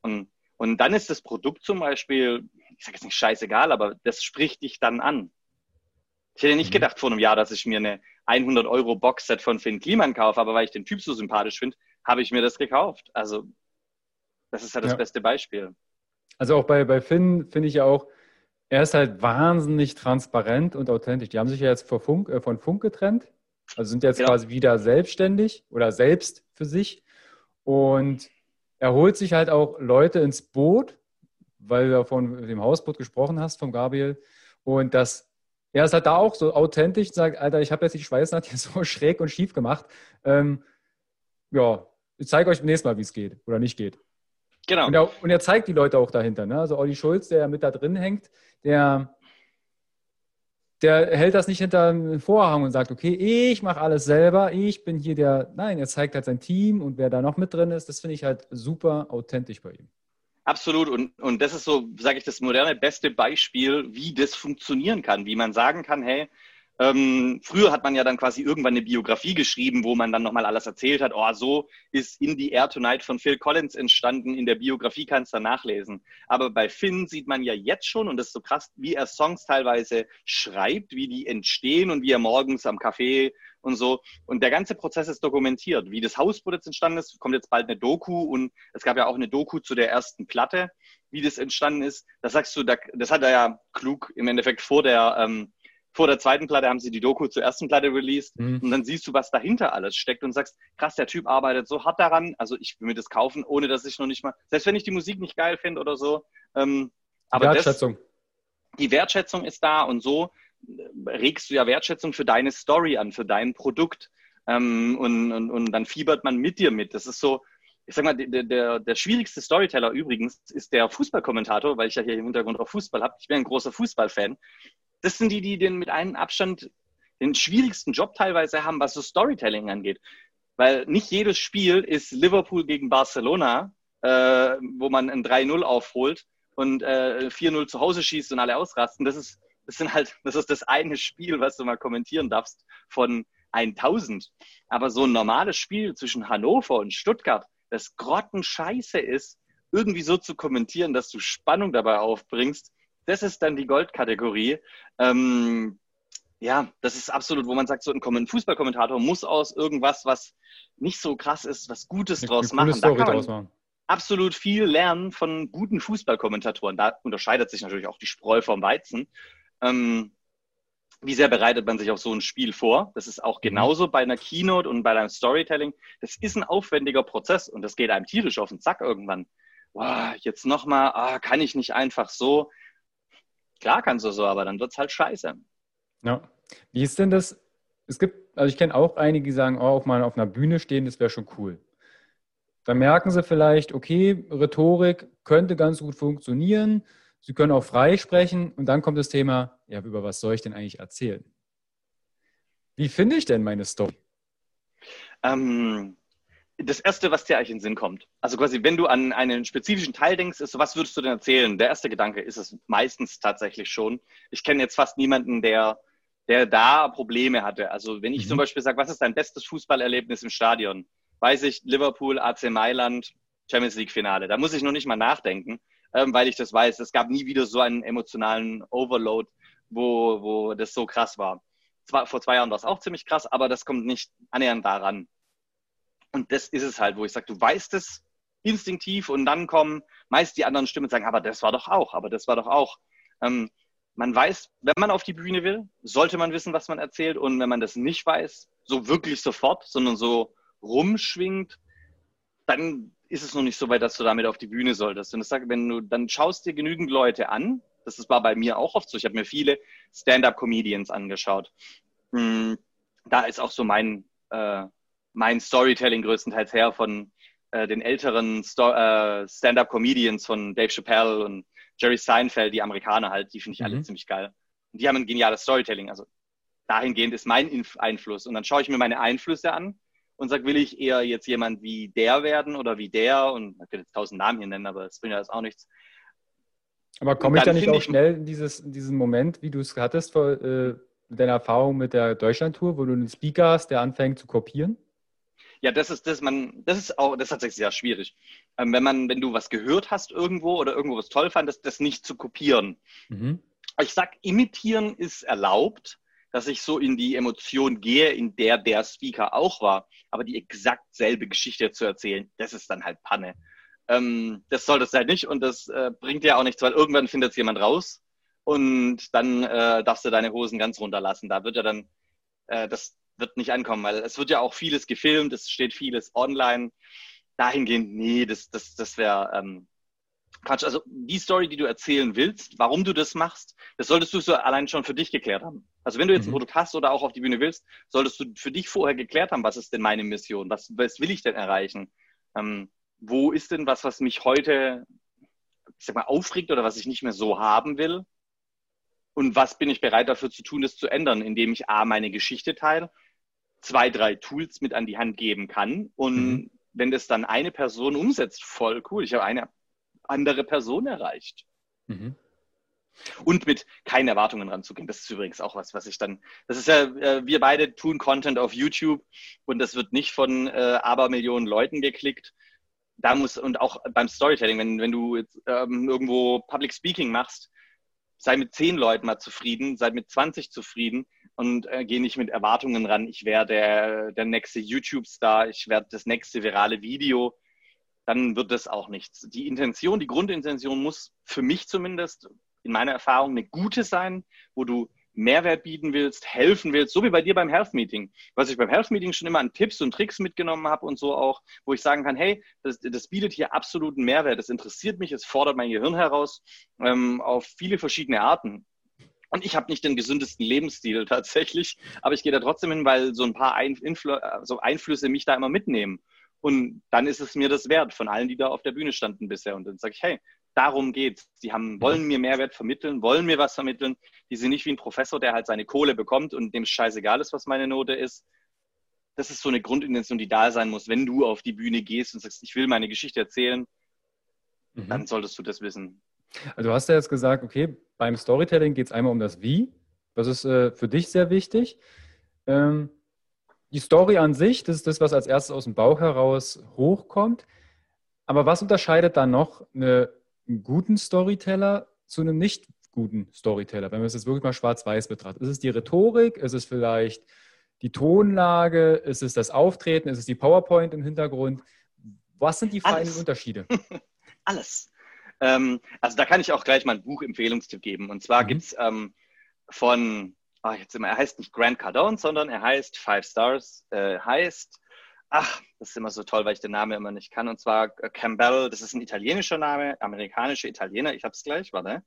Und, und dann ist das Produkt zum Beispiel, ich sage jetzt nicht scheißegal, aber das spricht dich dann an. Ich hätte nicht mhm. gedacht vor einem Jahr, dass ich mir eine 100 Euro Boxset von Finn Kliman kaufe, aber weil ich den Typ so sympathisch finde, habe ich mir das gekauft. Also das ist ja das ja. beste Beispiel. Also auch bei, bei Finn finde ich ja auch, er ist halt wahnsinnig transparent und authentisch. Die haben sich ja jetzt von Funk, äh, von Funk getrennt, also sind jetzt genau. quasi wieder selbstständig oder selbst für sich. Und er holt sich halt auch Leute ins Boot, weil du von dem Hausboot gesprochen hast, von Gabriel. Und das, er ist halt da auch so authentisch und sagt, Alter, ich habe jetzt die Schweißnaht hier so schräg und schief gemacht. Ähm, ja, ich zeige euch beim nächsten Mal, wie es geht oder nicht geht. Genau. Und er, und er, zeigt die Leute auch dahinter. Ne? Also Olli Schulz, der mit da drin hängt, der, der hält das nicht hinter den Vorhang und sagt, okay, ich mache alles selber, ich bin hier der. Nein, er zeigt halt sein Team und wer da noch mit drin ist. Das finde ich halt super authentisch bei ihm. Absolut. Und, und das ist so, sage ich, das moderne beste Beispiel, wie das funktionieren kann, wie man sagen kann, hey, ähm, früher hat man ja dann quasi irgendwann eine Biografie geschrieben, wo man dann nochmal alles erzählt hat. Oh, so ist In the Air Tonight von Phil Collins entstanden. In der Biografie kannst du nachlesen. Aber bei Finn sieht man ja jetzt schon, und das ist so krass, wie er Songs teilweise schreibt, wie die entstehen und wie er morgens am Café und so. Und der ganze Prozess ist dokumentiert. Wie das Hausboot jetzt entstanden ist, kommt jetzt bald eine Doku und es gab ja auch eine Doku zu der ersten Platte, wie das entstanden ist. Das sagst du, das hat er ja klug im Endeffekt vor der, ähm, vor der zweiten Platte haben sie die Doku zur ersten Platte released mhm. und dann siehst du, was dahinter alles steckt und sagst, krass, der Typ arbeitet so hart daran, also ich will mir das kaufen, ohne dass ich noch nicht mal, selbst wenn ich die Musik nicht geil finde oder so. Ähm, aber Wertschätzung. Das, die Wertschätzung ist da und so regst du ja Wertschätzung für deine Story an, für dein Produkt. Ähm, und, und, und dann fiebert man mit dir mit. Das ist so, ich sag mal, der, der, der schwierigste Storyteller übrigens ist der Fußballkommentator, weil ich ja hier im Hintergrund auch Fußball habe. Ich bin ein großer Fußballfan. Das sind die, die den mit einem Abstand den schwierigsten Job teilweise haben, was so Storytelling angeht. Weil nicht jedes Spiel ist Liverpool gegen Barcelona, äh, wo man ein 3-0 aufholt und äh, 4-0 zu Hause schießt und alle ausrasten. Das ist, das sind halt, das ist das eine Spiel, was du mal kommentieren darfst von 1000. Aber so ein normales Spiel zwischen Hannover und Stuttgart, das grottenscheiße ist, irgendwie so zu kommentieren, dass du Spannung dabei aufbringst, das ist dann die Goldkategorie. Ähm, ja, das ist absolut, wo man sagt, so ein Fußballkommentator muss aus irgendwas, was nicht so krass ist, was Gutes draus machen. Da kann man machen. absolut viel lernen von guten Fußballkommentatoren. Da unterscheidet sich natürlich auch die Spreu vom Weizen. Ähm, wie sehr bereitet man sich auf so ein Spiel vor? Das ist auch mhm. genauso bei einer Keynote und bei einem Storytelling. Das ist ein aufwendiger Prozess und das geht einem tierisch auf den Zack irgendwann. Boah, jetzt nochmal, ah, kann ich nicht einfach so. Klar kannst du so, aber dann wird es halt scheiße. Ja. Wie ist denn das? Es gibt, also ich kenne auch einige, die sagen, oh, auch mal auf einer Bühne stehen, das wäre schon cool. Dann merken sie vielleicht, okay, Rhetorik könnte ganz gut funktionieren Sie können auch frei sprechen und dann kommt das Thema, ja, über was soll ich denn eigentlich erzählen? Wie finde ich denn meine Story? Ähm, das Erste, was dir eigentlich in den Sinn kommt. Also quasi, wenn du an einen spezifischen Teil denkst, ist, was würdest du denn erzählen? Der erste Gedanke ist es meistens tatsächlich schon. Ich kenne jetzt fast niemanden, der, der da Probleme hatte. Also wenn ich mhm. zum Beispiel sage, was ist dein bestes Fußballerlebnis im Stadion? Weiß ich, Liverpool, AC Mailand, Champions League Finale. Da muss ich noch nicht mal nachdenken ähm, weil ich das weiß. Es gab nie wieder so einen emotionalen Overload, wo, wo das so krass war. Zwar, vor zwei Jahren war es auch ziemlich krass, aber das kommt nicht annähernd daran. Und das ist es halt, wo ich sage, du weißt es instinktiv und dann kommen meist die anderen Stimmen und sagen, aber das war doch auch, aber das war doch auch. Ähm, man weiß, wenn man auf die Bühne will, sollte man wissen, was man erzählt. Und wenn man das nicht weiß, so wirklich sofort, sondern so rumschwingt, dann ist es noch nicht so weit, dass du damit auf die Bühne solltest. Und ich sage, wenn du, dann schaust dir genügend Leute an, das war bei mir auch oft so, ich habe mir viele Stand-up-Comedians angeschaut. Hm, da ist auch so mein, äh, mein Storytelling größtenteils her von äh, den älteren äh, Stand-up-Comedians von Dave Chappelle und Jerry Seinfeld, die Amerikaner halt, die finde ich mhm. alle ziemlich geil. Und die haben ein geniales Storytelling. Also dahingehend ist mein Einfluss. Und dann schaue ich mir meine Einflüsse an und sage, will ich eher jetzt jemand wie der werden oder wie der und ich könnte jetzt tausend Namen hier nennen, aber das bringt ja jetzt auch nichts. Aber komme ich da nicht auch schnell in dieses, diesen Moment, wie du es hattest, vor, äh, deiner Erfahrung mit der Deutschlandtour, wo du einen Speaker hast, der anfängt zu kopieren? Ja, das ist das, man, das ist auch, das ist tatsächlich sehr schwierig. Ähm, wenn man, wenn du was gehört hast irgendwo oder irgendwo was toll fandest, das nicht zu kopieren. Mhm. Ich sag, imitieren ist erlaubt, dass ich so in die Emotion gehe, in der der Speaker auch war. Aber die exakt selbe Geschichte zu erzählen, das ist dann halt Panne. Ähm, das soll das halt nicht und das äh, bringt ja auch nichts, weil irgendwann findet es jemand raus und dann äh, darfst du deine Hosen ganz runterlassen. Da wird ja dann, äh, das wird nicht ankommen, weil es wird ja auch vieles gefilmt, es steht vieles online. Dahingehend, nee, das, das, das wäre ähm, Quatsch. Also die Story, die du erzählen willst, warum du das machst, das solltest du so allein schon für dich geklärt haben. Also wenn du jetzt mhm. ein Produkt hast oder auch auf die Bühne willst, solltest du für dich vorher geklärt haben, was ist denn meine Mission? Was, was will ich denn erreichen? Ähm, wo ist denn was, was mich heute, ich sag mal, aufregt oder was ich nicht mehr so haben will? Und was bin ich bereit dafür zu tun, das zu ändern, indem ich A, meine Geschichte teile, zwei, drei Tools mit an die Hand geben kann. Und mhm. wenn das dann eine Person umsetzt, voll cool. Ich habe eine andere Person erreicht. Mhm. Und mit keinen Erwartungen ranzugehen. Das ist übrigens auch was, was ich dann, das ist ja, äh, wir beide tun Content auf YouTube und das wird nicht von äh, Abermillionen Leuten geklickt. Da muss, und auch beim Storytelling, wenn, wenn du jetzt, ähm, irgendwo Public Speaking machst, sei mit zehn Leuten mal zufrieden, sei mit 20 zufrieden und äh, geh nicht mit Erwartungen ran. Ich werde der, der nächste YouTube-Star, ich werde das nächste virale Video. Dann wird das auch nichts. Die Intention, die Grundintention muss für mich zumindest in meiner Erfahrung eine gute sein, wo du Mehrwert bieten willst, helfen willst, so wie bei dir beim Health Meeting. Was ich beim Health Meeting schon immer an Tipps und Tricks mitgenommen habe und so auch, wo ich sagen kann, hey, das, das bietet hier absoluten Mehrwert, das interessiert mich, es fordert mein Gehirn heraus ähm, auf viele verschiedene Arten. Und ich habe nicht den gesündesten Lebensstil tatsächlich, aber ich gehe da trotzdem hin, weil so ein paar Einfl so Einflüsse mich da immer mitnehmen. Und dann ist es mir das wert von allen, die da auf der Bühne standen bisher. Und dann sage ich, hey, darum geht's. Die haben, wollen mir Mehrwert vermitteln, wollen mir was vermitteln. Die sind nicht wie ein Professor, der halt seine Kohle bekommt und dem scheißegal ist, was meine Note ist. Das ist so eine Grundintention, die da sein muss. Wenn du auf die Bühne gehst und sagst, ich will meine Geschichte erzählen, mhm. dann solltest du das wissen. Also du hast ja jetzt gesagt, okay, beim Storytelling geht es einmal um das Wie. Das ist äh, für dich sehr wichtig. Ähm, die Story an sich, das ist das, was als erstes aus dem Bauch heraus hochkommt. Aber was unterscheidet dann noch eine einen guten Storyteller zu einem nicht guten Storyteller, wenn man es jetzt wirklich mal schwarz-weiß betrachtet? Ist es die Rhetorik? Ist es vielleicht die Tonlage? Ist es das Auftreten? Ist es die PowerPoint im Hintergrund? Was sind die feinen Unterschiede? Alles. Ähm, also da kann ich auch gleich mal ein Buchempfehlungstipp geben. Und zwar mhm. gibt es ähm, von, ach, jetzt immer, er heißt nicht Grant Cardone, sondern er heißt Five Stars, äh, heißt ach, das ist immer so toll, weil ich den Namen immer nicht kann. Und zwar äh, Campbell, das ist ein italienischer Name, amerikanischer Italiener. Ich habe es gleich, warte.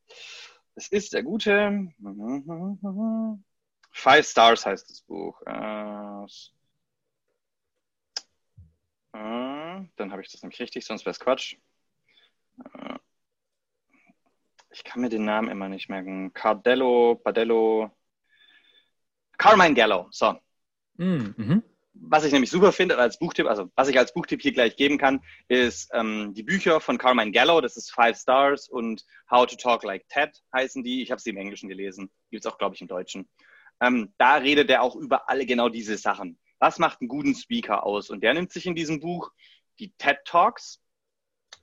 Das ist der gute. Five Stars heißt das Buch. Äh, äh, dann habe ich das nämlich richtig, sonst wäre es Quatsch. Ich kann mir den Namen immer nicht merken. Cardello, Padello. Carmine Gallo, so. Mm, mhm was ich nämlich super finde als Buchtipp, also was ich als Buchtipp hier gleich geben kann, ist ähm, die Bücher von Carmine Gallo, das ist Five Stars und How to Talk Like Ted heißen die. Ich habe sie im Englischen gelesen, gibt es auch, glaube ich, im Deutschen. Ähm, da redet er auch über alle genau diese Sachen. Was macht einen guten Speaker aus? Und der nimmt sich in diesem Buch die TED Talks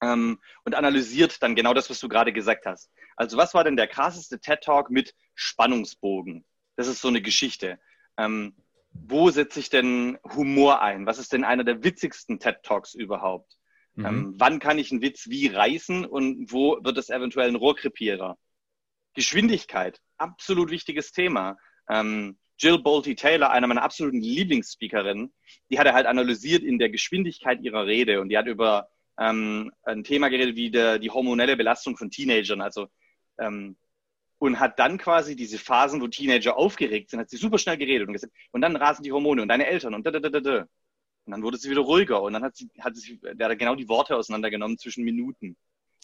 ähm, und analysiert dann genau das, was du gerade gesagt hast. Also was war denn der krasseste TED Talk mit Spannungsbogen? Das ist so eine Geschichte. Ähm, wo setze ich denn Humor ein? Was ist denn einer der witzigsten TED Talks überhaupt? Mhm. Ähm, wann kann ich einen Witz wie reißen und wo wird es eventuell ein Rohrkrepierer? Geschwindigkeit, absolut wichtiges Thema. Ähm, Jill Bolte Taylor, einer meiner absoluten Lieblingsspeakerinnen, die hat er halt analysiert in der Geschwindigkeit ihrer Rede und die hat über ähm, ein Thema geredet wie der, die hormonelle Belastung von Teenagern, also ähm, und hat dann quasi diese Phasen, wo Teenager aufgeregt sind, hat sie super schnell geredet und gesagt, und dann rasen die Hormone und deine Eltern und da, da, da, da. Und dann wurde sie wieder ruhiger und dann hat sie, hat sie der hat genau die Worte auseinandergenommen zwischen Minuten.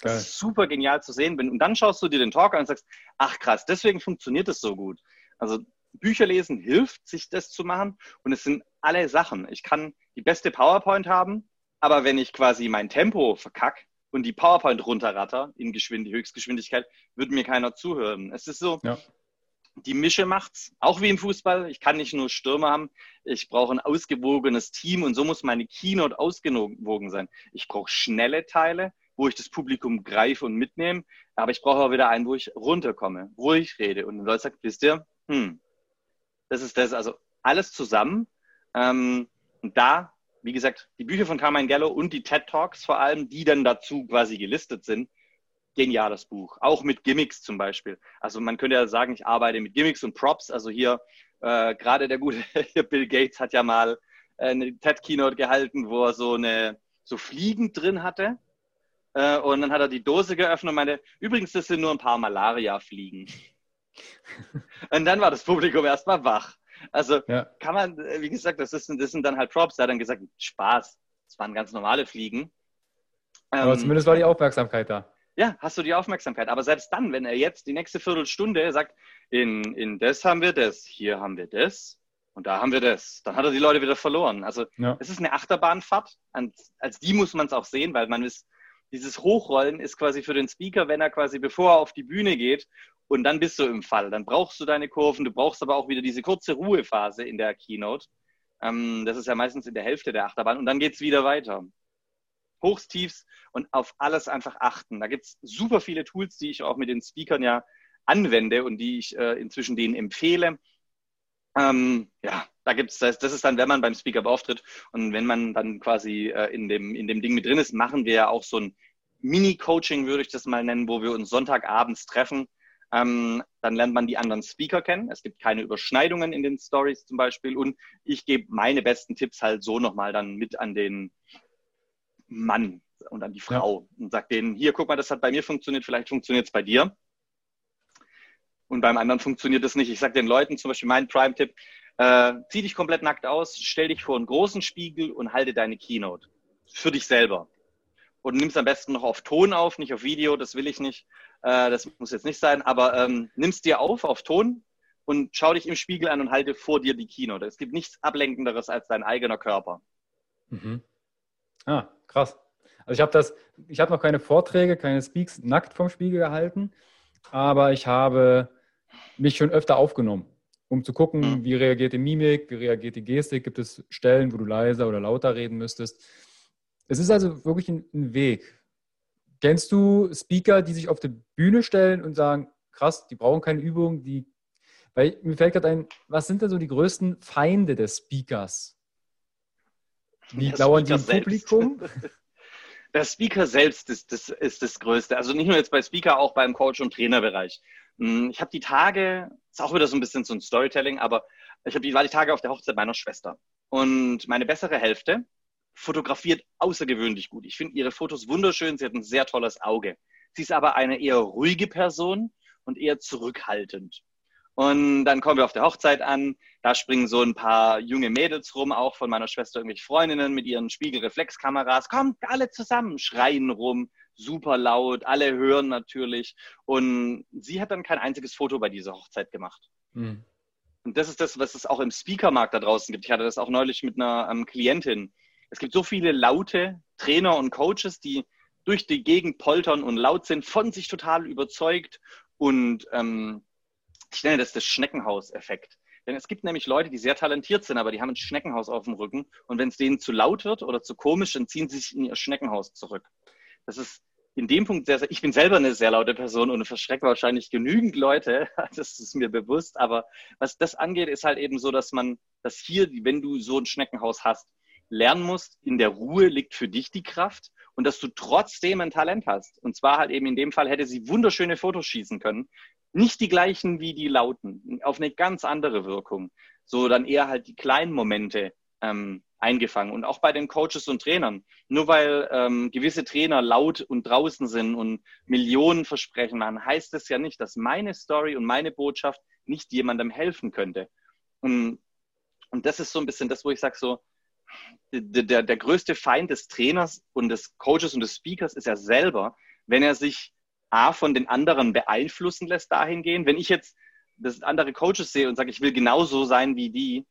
Das Geil. ist super genial zu sehen. Und dann schaust du dir den Talk an und sagst, ach krass, deswegen funktioniert das so gut. Also Bücher lesen hilft, sich das zu machen. Und es sind alle Sachen. Ich kann die beste PowerPoint haben, aber wenn ich quasi mein Tempo verkack, und die PowerPoint runterratter in Geschwind Höchstgeschwindigkeit, würde mir keiner zuhören. Es ist so, ja. die Mische macht's, auch wie im Fußball. Ich kann nicht nur Stürmer haben, ich brauche ein ausgewogenes Team und so muss meine Keynote ausgewogen sein. Ich brauche schnelle Teile, wo ich das Publikum greife und mitnehme, aber ich brauche auch wieder einen, wo ich runterkomme, ruhig rede und Leute sagen, wisst ihr, hm, das ist das, also alles zusammen. Ähm, und da wie gesagt, die Bücher von Carmine Gallo und die TED Talks vor allem, die dann dazu quasi gelistet sind, geniales Buch. Auch mit Gimmicks zum Beispiel. Also man könnte ja sagen, ich arbeite mit Gimmicks und Props. Also hier äh, gerade der gute Bill Gates hat ja mal eine TED Keynote gehalten, wo er so eine so Fliegen drin hatte. Äh, und dann hat er die Dose geöffnet und meinte, übrigens, das sind nur ein paar Malaria-Fliegen. und dann war das Publikum erstmal wach. Also ja. kann man, äh, wie gesagt, das, ist, das sind dann halt Props. Er hat dann gesagt, Spaß. Das waren ganz normale Fliegen. Aber ähm, zumindest war die Aufmerksamkeit da. Ja, hast du die Aufmerksamkeit. Aber selbst dann, wenn er jetzt die nächste Viertelstunde sagt, in, in das haben wir das, hier haben wir das und da haben wir das, dann hat er die Leute wieder verloren. Also ja. es ist eine Achterbahnfahrt. Als, als die muss man es auch sehen, weil man ist, dieses Hochrollen ist quasi für den Speaker, wenn er quasi, bevor er auf die Bühne geht und dann bist du im Fall. Dann brauchst du deine Kurven, du brauchst aber auch wieder diese kurze Ruhephase in der Keynote. Ähm, das ist ja meistens in der Hälfte der Achterbahn und dann geht's wieder weiter. Hochs, Tiefs und auf alles einfach achten. Da gibt's super viele Tools, die ich auch mit den Speakern ja anwende und die ich äh, inzwischen denen empfehle. Ähm, ja, da gibt's das, das ist dann, wenn man beim Speaker auftritt und wenn man dann quasi äh, in, dem, in dem Ding mit drin ist, machen wir ja auch so ein Mini-Coaching, würde ich das mal nennen, wo wir uns Sonntagabends treffen Ähm, dann lernt man die anderen Speaker kennen. Es gibt keine Überschneidungen in den Stories zum Beispiel. Und ich gebe meine besten Tipps halt so nochmal dann mit an den Mann und an die Frau ja. und sage denen, hier, guck mal, das hat bei mir funktioniert, vielleicht funktioniert es bei dir. Und beim anderen funktioniert es nicht. Ich sage den Leuten zum Beispiel meinen Prime-Tipp, äh, zieh dich komplett nackt aus, stell dich vor einen großen Spiegel und halte deine Keynote. Für dich selber. Und nimm's am besten noch auf Ton auf, nicht auf Video, das will ich nicht. Äh, das muss jetzt nicht sein, aber ähm, nimm's dir auf, auf Ton und schau dich im Spiegel an und halte vor dir die Keynote. Es gibt nichts Ablenkenderes als dein eigener Körper. Mhm. Ah, krass. Also ich habe das, ich habe noch keine Vorträge, keine Speaks nackt vom Spiegel gehalten, aber ich habe mich schon öfter aufgenommen, um zu gucken, mhm. wie reagiert die Mimik, wie reagiert die Gestik, gibt es Stellen, wo du leiser oder lauter reden müsstest. Es ist also wirklich ein, ein Weg. Kennst du Speaker, die sich auf die Bühne stellen und sagen, krass, die brauchen keine Übung, die, weil mir fällt gerade ein, was sind denn so die größten Feinde des Speakers? Wie lauern die im Publikum? Der Speaker selbst ist das, ist das Größte. Also nicht nur jetzt bei Speaker, auch beim Coach- und Trainerbereich. Hm, ich habe die Tage, ist auch wieder so ein bisschen so ein Storytelling, aber ich habe die, war die Tage auf der Hochzeit meiner Schwester. Und meine bessere Hälfte fotografiert außergewöhnlich gut. Ich finde ihre Fotos wunderschön. Sie hat ein sehr tolles Auge. Sie ist aber eine eher ruhige Person und eher zurückhaltend. Und dann kommen wir auf der Hochzeit an. Da springen so ein paar junge Mädels rum, auch von meiner Schwester irgendwelche Freundinnen mit ihren Spiegelreflexkameras. Kommt alle zusammen, schreien rum, super laut, alle hören natürlich. Und sie hat dann kein einziges Foto bei dieser Hochzeit gemacht. Mhm. Und das ist das, was es auch im Speakermarkt da draußen gibt. Ich hatte das auch neulich mit einer ähm, Klientin. Es gibt so viele laute Trainer und Coaches, die durch die Gegend poltern und laut sind, von sich total überzeugt und ähm, ich nenne das das Schneckenhaus-Effekt. Denn es gibt nämlich Leute, die sehr talentiert sind, aber die haben ein Schneckenhaus auf dem Rücken. Und wenn es denen zu laut wird oder zu komisch, dann ziehen sie sich in ihr Schneckenhaus zurück. Das ist in dem Punkt sehr, sehr ich bin selber eine sehr laute Person und verschrecke wahrscheinlich genügend Leute. Das ist mir bewusst. Aber was das angeht, ist halt eben so, dass man, dass hier, wenn du so ein Schneckenhaus hast, lernen musst, in der Ruhe liegt für dich die Kraft und dass du trotzdem ein Talent hast. Und zwar halt eben in dem Fall hätte sie wunderschöne Fotos schießen können, nicht die gleichen wie die lauten, auf eine ganz andere Wirkung. So dann eher halt die kleinen Momente ähm, eingefangen. Und auch bei den Coaches und Trainern. Nur weil ähm, gewisse Trainer laut und draußen sind und Millionen versprechen machen, heißt es ja nicht, dass meine Story und meine Botschaft nicht jemandem helfen könnte. Und, und das ist so ein bisschen das, wo ich sage so, der, der, größte Feind des Trainers und des Coaches und des Speakers ist er selber, wenn er sich A, von den anderen beeinflussen lässt dahingehend. Wenn ich jetzt das andere Coaches sehe und sage, ich will genauso sein wie die,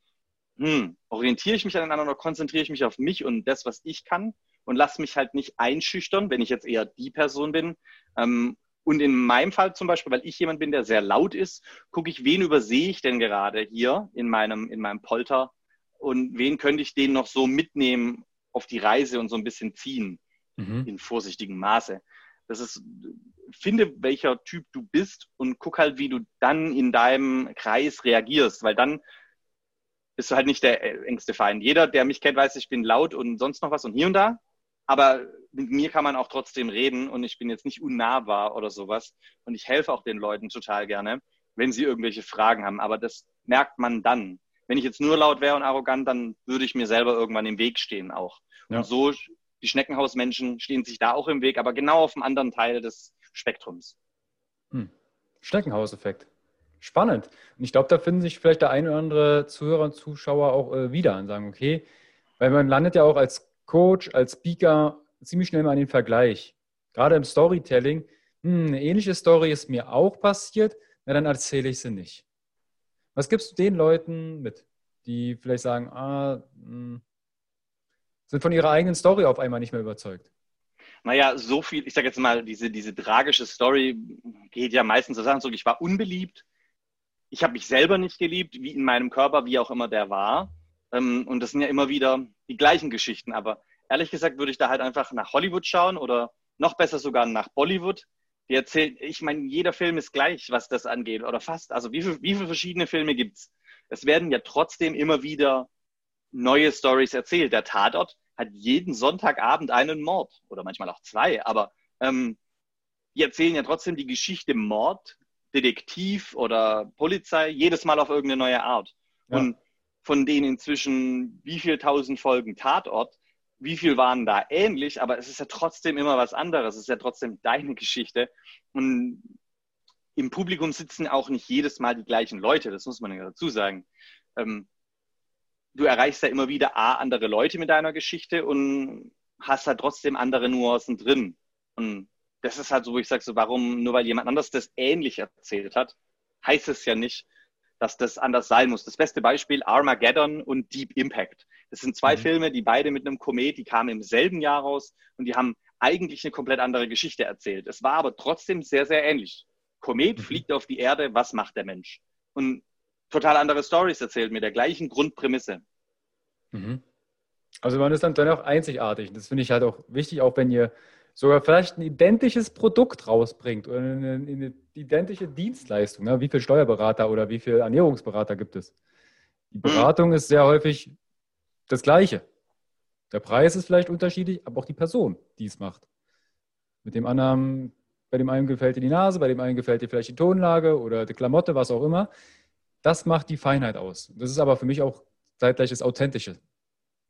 hm, orientiere ich mich aneinander oder konzentriere ich mich auf mich und das, was ich kann und lasse mich halt nicht einschüchtern, wenn ich jetzt eher die Person bin. Ähm, und in meinem Fall zum Beispiel, weil ich jemand bin, der sehr laut ist, gucke ich, wen übersehe ich denn gerade hier in meinem, in meinem Polter und wen könnte ich den noch so mitnehmen auf die Reise und so ein bisschen ziehen mhm. in vorsichtigem Maße. Das ist, finde, welcher Typ du bist und guck halt, wie du dann in deinem Kreis reagierst, weil dann bist du halt nicht der äh, engste Feind. Jeder, der mich kennt, weiß, ich bin laut und sonst noch was und hier und da. Aber mit mir kann man auch trotzdem reden und ich bin jetzt nicht unnahbar oder sowas. Und ich helfe auch den Leuten total gerne, wenn sie irgendwelche Fragen haben. Aber das merkt man dann. Wenn ich jetzt nur laut wäre und arrogant, dann würde ich mir selber irgendwann im Weg stehen auch. Ja. Und so die Schneckenhausmenschen stehen sich da auch im Weg, aber genau auf dem anderen Teil des Spektrums. Hm. Schneckenhauseffekt. Spannend. Und ich glaube, da finden sich vielleicht der ein oder andere Zuhörer und Zuschauer auch äh, wieder und sagen, okay, weil man landet ja auch als Coach, als Speaker ziemlich schnell mal an den Vergleich. Gerade im Storytelling, hm, eine ähnliche Story ist mir auch passiert, na dann erzähle ich sie nicht. Was gibst du den Leuten mit, die vielleicht sagen, ah, hm, sind von ihrer eigenen Story auf einmal nicht mehr überzeugt? Naja, so viel, ich sage jetzt mal, diese, diese tragische Story geht ja meistens so Sachen zurück. Ich war unbeliebt. Ich habe mich selber nicht geliebt, wie in meinem Körper, wie auch immer der war. Ähm, und das sind ja immer wieder die gleichen Geschichten. Aber ehrlich gesagt würde ich da halt einfach nach Hollywood schauen oder noch besser sogar nach Bollywood. Die erzählt, ich meine, jeder Film ist gleich, was das angeht, oder fast. Also wie, viel, wie viele verschiedene Filme gibt's? Es werden ja trotzdem immer wieder neue Stories erzählt. Der Tatort hat jeden Sonntagabend einen Mord oder manchmal auch zwei, aber ähm, die erzählen ja trotzdem die Geschichte Mord Detektiv oder Polizei, jedes Mal auf irgendeine neue Art. Ja. Und von denen inzwischen wie viel tausend Folgen Tatort, wie viel waren da ähnlich, aber es ist ja trotzdem immer was anderes. Es ist ja trotzdem deine Geschichte. Und im Publikum sitzen auch nicht jedes Mal die gleichen Leute, das muss man ja dazu sagen. Ähm, du erreichst ja immer wieder A, andere Leute mit deiner Geschichte und hast halt trotzdem andere Nuancen drin. Und das ist halt so, wo ich sage, so, warum, nur weil jemand anders das ähnlich erzählt hat, heißt es ja nicht, dass das anders sein muss. Das beste Beispiel Armageddon und Deep Impact. Das sind zwei mhm. Filme, die beide mit einem Komet, die kamen im selben Jahr raus und die haben eigentlich eine komplett andere Geschichte erzählt. Es war aber trotzdem sehr, sehr ähnlich. Komet mhm. fliegt auf die Erde, was macht der Mensch? Und total andere Stories erzählt mit der gleichen Grundprämisse. Mhm. Also man ist dann dennoch einzigartig. Das finde ich halt auch wichtig, auch wenn ihr sogar vielleicht ein identisches Produkt rausbringt oder eine, eine identische Dienstleistung. Ne? Wie viele Steuerberater oder wie viele Ernährungsberater gibt es? Die Beratung ist sehr häufig das Gleiche. Der Preis ist vielleicht unterschiedlich, aber auch die Person, die es macht. Mit dem anderen, bei dem einen gefällt dir die Nase, bei dem einen gefällt dir vielleicht die Tonlage oder die Klamotte, was auch immer. Das macht die Feinheit aus. Das ist aber für mich auch zeitgleich das Authentische.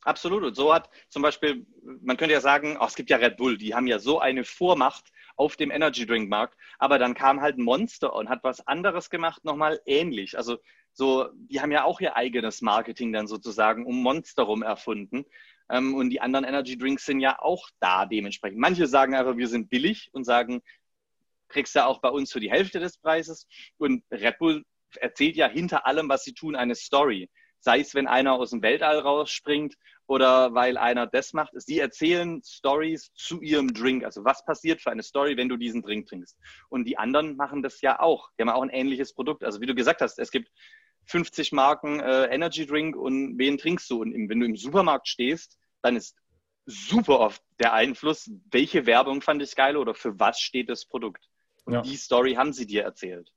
Absolut. Und so hat zum Beispiel, man könnte ja sagen, oh, es gibt ja Red Bull, die haben ja so eine Vormacht auf dem Energy Drink Markt. Aber dann kam halt Monster und hat was anderes gemacht, nochmal ähnlich. Also so, die haben ja auch ihr eigenes Marketing dann sozusagen um Monster rum erfunden. Ähm, und die anderen Energy Drinks sind ja auch da dementsprechend. Manche sagen einfach, wir sind billig und sagen, kriegst du auch bei uns für die Hälfte des Preises. Und Red Bull erzählt ja hinter allem, was sie tun, eine Story sei es, wenn einer aus dem Weltall rausspringt oder weil einer das macht. Sie erzählen Stories zu ihrem Drink. Also was passiert für eine Story, wenn du diesen Drink trinkst? Und die anderen machen das ja auch. Die haben auch ein ähnliches Produkt. Also wie du gesagt hast, es gibt 50 Marken äh, Energy Drink und wen trinkst du? Und wenn du im Supermarkt stehst, dann ist super oft der Einfluss, welche Werbung fand ich geil oder für was steht das Produkt. Und ja. die Story haben sie dir erzählt.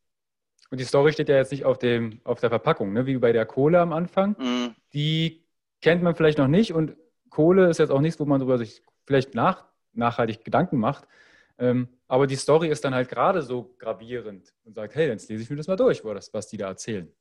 Und die Story steht ja jetzt nicht auf, dem, auf der Verpackung, ne? wie bei der Kohle am Anfang. Mhm. Die kennt man vielleicht noch nicht und Kohle ist jetzt auch nichts, wo man darüber sich vielleicht nach, nachhaltig Gedanken macht. Ähm, aber die Story ist dann halt gerade so gravierend und sagt, hey, jetzt lese ich mir das mal durch, das, was die da erzählen.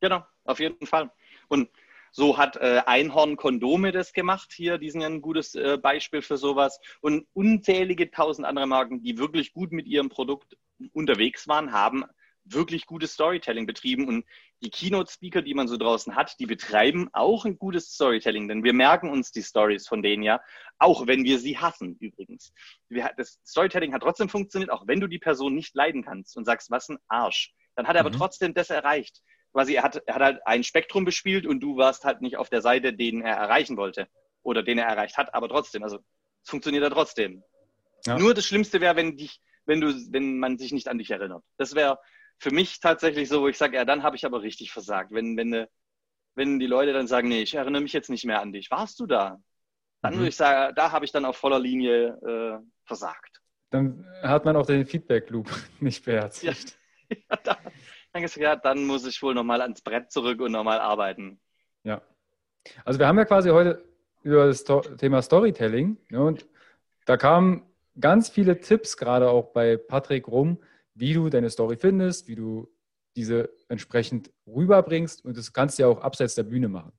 Genau, auf jeden Fall. Und so hat äh, Einhorn Kondome das gemacht hier, die sind ja ein gutes äh, Beispiel für sowas. Und unzählige tausend andere Marken, die wirklich gut mit ihrem Produkt unterwegs waren, haben wirklich gutes Storytelling betrieben und die Keynote-Speaker, die man so draußen hat, die betreiben auch ein gutes Storytelling, denn wir merken uns die Stories von denen ja, auch wenn wir sie hassen übrigens. Wir, das Storytelling hat trotzdem funktioniert, auch wenn du die Person nicht leiden kannst und sagst, was ein Arsch. Dann hat er mhm. aber trotzdem das erreicht. Quasi, er hat, er hat halt ein Spektrum bespielt und du warst halt nicht auf der Seite, den er erreichen wollte oder den er erreicht hat, aber trotzdem, also es funktioniert ja trotzdem. Ja. Nur das Schlimmste wäre, wenn dich, wenn du, wenn man sich nicht an dich erinnert. Das wäre für mich tatsächlich so, wo ich sage, ja, dann habe ich aber richtig versagt. Wenn, wenn, wenn die Leute dann sagen, nee, ich erinnere mich jetzt nicht mehr an dich, warst du da? Dann mhm. würde ich sagen, da habe ich dann auf voller Linie äh, versagt. Dann hat man auch den Feedback-Loop nicht beherzigt. Ja, ja, da, dann, ja, dann muss ich wohl nochmal ans Brett zurück und nochmal arbeiten. Ja. Also wir haben ja quasi heute über das Thema Storytelling ne, und da kamen ganz viele Tipps gerade auch bei Patrick rum, wie du deine Story findest, wie du diese entsprechend rüberbringst und das kannst du ja auch abseits der Bühne machen.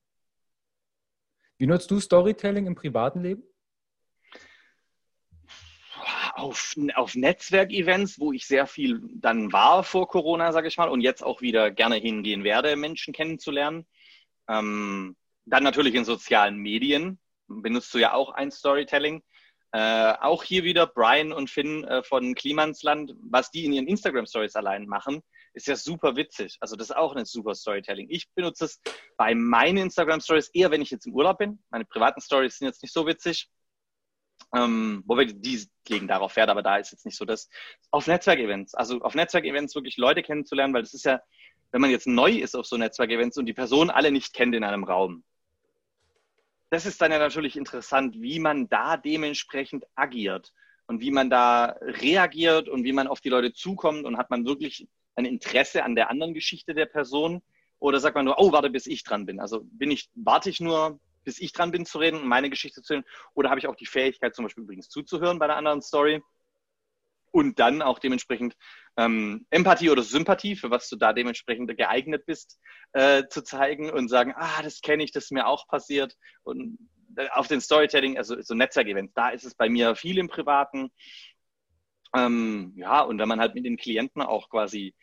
Wie nutzt du Storytelling im privaten Leben? Auf, auf Netzwerkevents, wo ich sehr viel dann war vor Corona, sage ich mal, und jetzt auch wieder gerne hingehen werde, Menschen kennenzulernen. Ähm, dann natürlich in sozialen Medien. Benutzt du ja auch ein Storytelling. Äh, auch hier wieder Brian und Finn äh, von Klimansland, was die in ihren Instagram-Stories allein machen, ist ja super witzig. Also das ist auch ein super Storytelling. Ich benutze es bei meinen Instagram-Stories eher, wenn ich jetzt im Urlaub bin. Meine privaten Stories sind jetzt nicht so witzig. Ähm, wobei die legen darauf Wert, aber da ist jetzt nicht so das. Auf Netzwerkevents, also auf Netzwerkevents wirklich Leute kennenzulernen, weil das ist ja, wenn man jetzt neu ist auf so Netzwerkevents und die Person alle nicht kennt in einem Raum, das ist dann ja natürlich interessant, wie man da dementsprechend agiert und wie man da reagiert und wie man auf die Leute zukommt und hat man wirklich ein Interesse an der anderen Geschichte der Person oder sagt man nur, oh, warte, bis ich dran bin. Also bin ich, warte ich nur, bis ich dran bin zu reden und meine Geschichte zu reden oder habe ich auch die Fähigkeit zum Beispiel übrigens zuzuhören bei einer anderen Story und dann auch dementsprechend ähm, Empathie oder Sympathie, für was du da dementsprechend geeignet bist, äh, zu zeigen und sagen, ah, das kenne ich, das ist mir auch passiert. Und äh, auf den Storytelling, also so Netzwerkevents, da ist es bei mir viel im Privaten. Ähm, ja, und wenn man halt mit den Klienten auch quasi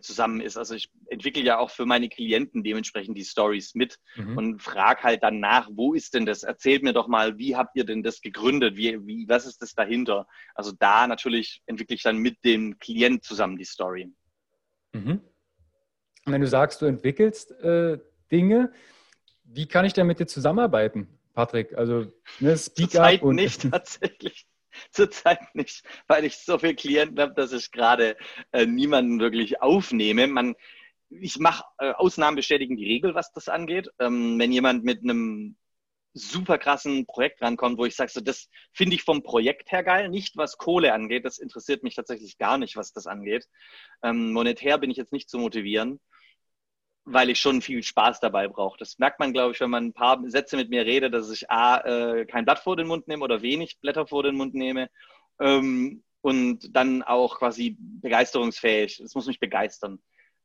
zusammen ist. Also ich entwickle ja auch für meine Klienten dementsprechend die Stories mit mhm. und frage halt dann nach, wo ist denn das? Erzählt mir doch mal, wie habt ihr denn das gegründet? Wie, wie, was ist das dahinter? Also da natürlich entwickle ich dann mit dem Klient zusammen die Story. Mhm. Wenn du sagst, du entwickelst äh, Dinge, wie kann ich denn mit dir zusammenarbeiten, Patrick? Also ne, Speak Up und nicht tatsächlich. Zurzeit nicht, weil ich so viele Klienten habe, dass ich gerade äh, niemanden wirklich aufnehme. Man, ich mache äh, Ausnahmen bestätigen die Regel, was das angeht. Ähm, wenn jemand mit einem super krassen Projekt rankommt, wo ich sage, so, das finde ich vom Projekt her geil, nicht was Kohle angeht. Das interessiert mich tatsächlich gar nicht, was das angeht. Ähm, monetär bin ich jetzt nicht zu motivieren weil ich schon viel Spaß dabei brauche. Das merkt man, glaube ich, wenn man ein paar Sätze mit mir redet, dass ich A, äh, kein Blatt vor den Mund nehme oder wenig Blätter vor den Mund nehme ähm, und dann auch quasi begeisterungsfähig. Das muss mich begeistern.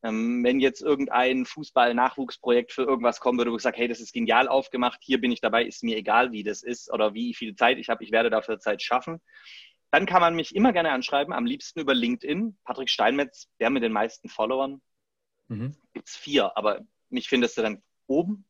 Ähm, wenn jetzt irgendein Fußball-Nachwuchsprojekt für irgendwas kommen würde, wo ich sage, hey, das ist genial aufgemacht, hier bin ich dabei, ist mir egal, wie das ist oder wie viel Zeit ich habe, ich werde dafür Zeit schaffen. Dann kann man mich immer gerne anschreiben, am liebsten über LinkedIn. Patrick Steinmetz, der mit den meisten Followern, Mhm. Gibt es vier, aber mich findest du dann oben.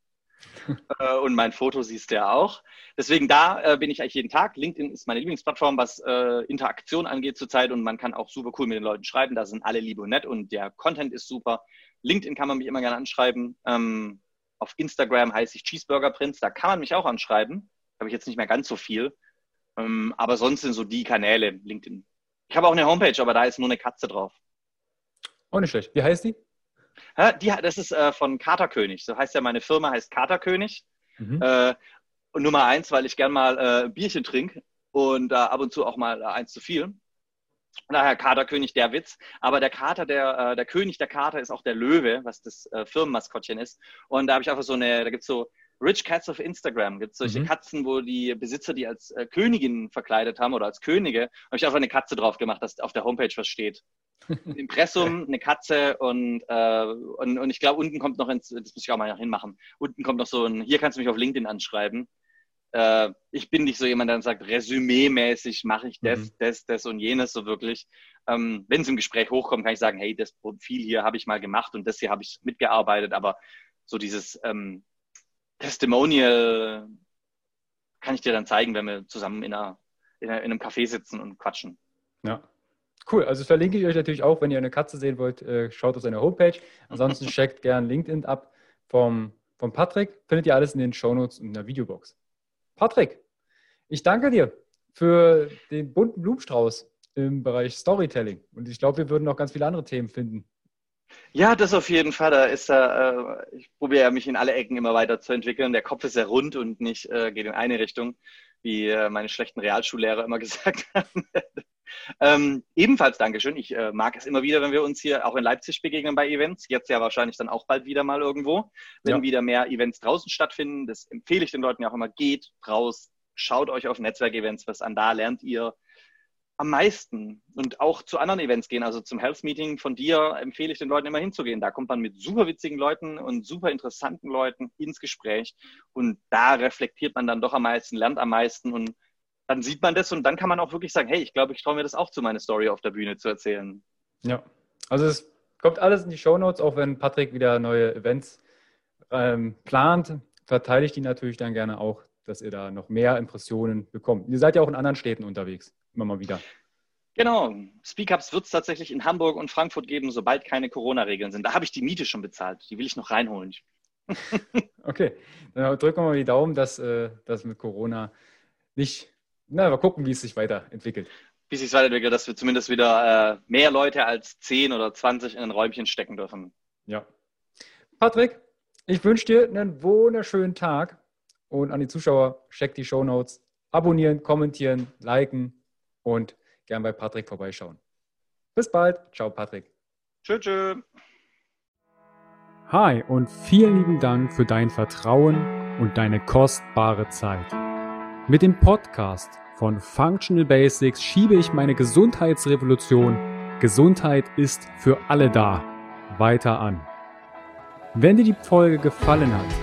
äh, und mein Foto siehst du ja auch. Deswegen da äh, bin ich eigentlich jeden Tag. LinkedIn ist meine Lieblingsplattform, was äh, Interaktion angeht zurzeit und man kann auch super cool mit den Leuten schreiben. Da sind alle lieb und nett und der Content ist super. LinkedIn kann man mich immer gerne anschreiben. Ähm, auf Instagram heiße ich Cheeseburger Prince. Da kann man mich auch anschreiben. Habe ich jetzt nicht mehr ganz so viel. Ähm, aber sonst sind so die Kanäle LinkedIn. Ich habe auch eine Homepage, aber da ist nur eine Katze drauf. Auch nicht schlecht. Wie heißt die? Die, das ist äh, von Katerkönig. So heißt ja, meine Firma heißt Katerkönig. Mhm. Äh, und Nummer eins, weil ich gern mal äh, Bierchen trinke und äh, ab und zu auch mal äh, eins zu viel. Daher Katerkönig der Witz. Aber der Kater, der, äh, der König der Kater ist auch der Löwe, was das äh, Firmenmaskottchen ist. Und da habe ich einfach so eine, da gibt es so Rich Cats of Instagram. Gibt es solche mhm. Katzen, wo die Besitzer die als äh, Königin verkleidet haben oder als Könige. Habe ich einfach eine Katze drauf gemacht, dass auf der Homepage was steht. Impressum, eine Katze und, äh, und, und ich glaube, unten kommt noch ins, das muss ich auch mal hinmachen, unten kommt noch so ein, hier kannst du mich auf LinkedIn anschreiben. Äh, ich bin nicht so jemand, der dann sagt, resümee-mäßig mache ich das, mhm. das, das und jenes so wirklich. Ähm, Wenn es im Gespräch hochkommt, kann ich sagen, hey, das Profil hier habe ich mal gemacht und das hier habe ich mitgearbeitet, aber so dieses ähm, Testimonial kann ich dir dann zeigen, wenn wir zusammen in, einer, in, einer, in einem Café sitzen und quatschen. Ja, Cool, also verlinke ich euch natürlich auch, wenn ihr eine Katze sehen wollt, äh, schaut auf seine Homepage. Ansonsten checkt gern LinkedIn ab vom, vom Patrick. Findet ihr alles in den Shownotes und in der Videobox. Patrick, ich danke dir für den bunten Blumenstrauß im Bereich Storytelling. Und ich glaube, wir würden noch ganz viele andere Themen finden. Ja, das auf jeden Fall. Da ist er, äh, ich probiere mich in alle Ecken immer weiter zu entwickeln. Der Kopf ist sehr rund und nicht äh, geht in eine Richtung, wie äh, meine schlechten Realschullehrer immer gesagt haben. Ähm, ebenfalls Dankeschön. Ich äh, mag es immer wieder, wenn wir uns hier auch in Leipzig begegnen bei Events. Jetzt ja wahrscheinlich dann auch bald wieder mal irgendwo, wenn ja. wieder mehr Events draußen stattfinden. Das empfehle ich den Leuten ja auch immer. Geht raus, schaut euch auf Netzwerkevents was an. Da lernt ihr am meisten und auch zu anderen Events gehen. Also zum Health Meeting von dir empfehle ich den Leuten immer hinzugehen. Da kommt man mit super witzigen Leuten und super interessanten Leuten ins Gespräch und da reflektiert man dann doch am meisten, lernt am meisten und dann sieht man das und dann kann man auch wirklich sagen, hey, ich glaube, ich traue mir das auch zu, meine Story auf der Bühne zu erzählen. Ja, also es kommt alles in die Show Notes, auch wenn Patrick wieder neue Events ähm, plant, verteile ich die natürlich dann gerne auch, dass ihr da noch mehr Impressionen bekommt. Ihr seid ja auch in anderen Städten unterwegs, immer mal wieder. Genau. Speak-Ups wird es tatsächlich in Hamburg und Frankfurt geben, sobald keine Corona-Regeln sind. Da habe ich die Miete schon bezahlt. Die will ich noch reinholen. okay, dann drücken wir mal die Daumen, dass äh, das mit Corona nicht na, mal gucken, wie es sich weiterentwickelt. Wie es sich weiterentwickelt, dass wir zumindest wieder äh, mehr Leute als 10 oder 20 in ein Räumchen stecken dürfen. Ja. Patrick, ich wünsche dir einen wunderschönen Tag und an die Zuschauer, checkt die Show Notes, abonnieren, kommentieren, liken und gern bei Patrick vorbeischauen. Bis bald. Ciao, Patrick. Tschö, tschö. Hi und vielen lieben Dank für dein Vertrauen und deine kostbare Zeit. Mit dem Podcast von Functional Basics schiebe ich meine Gesundheitsrevolution Gesundheit ist für alle da weiter an. Wenn dir die Folge gefallen hat,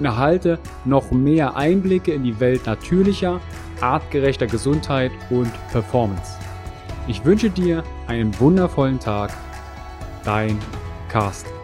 und erhalte noch mehr Einblicke in die Welt natürlicher, artgerechter Gesundheit und Performance. Ich wünsche dir einen wundervollen Tag. Dein Carsten.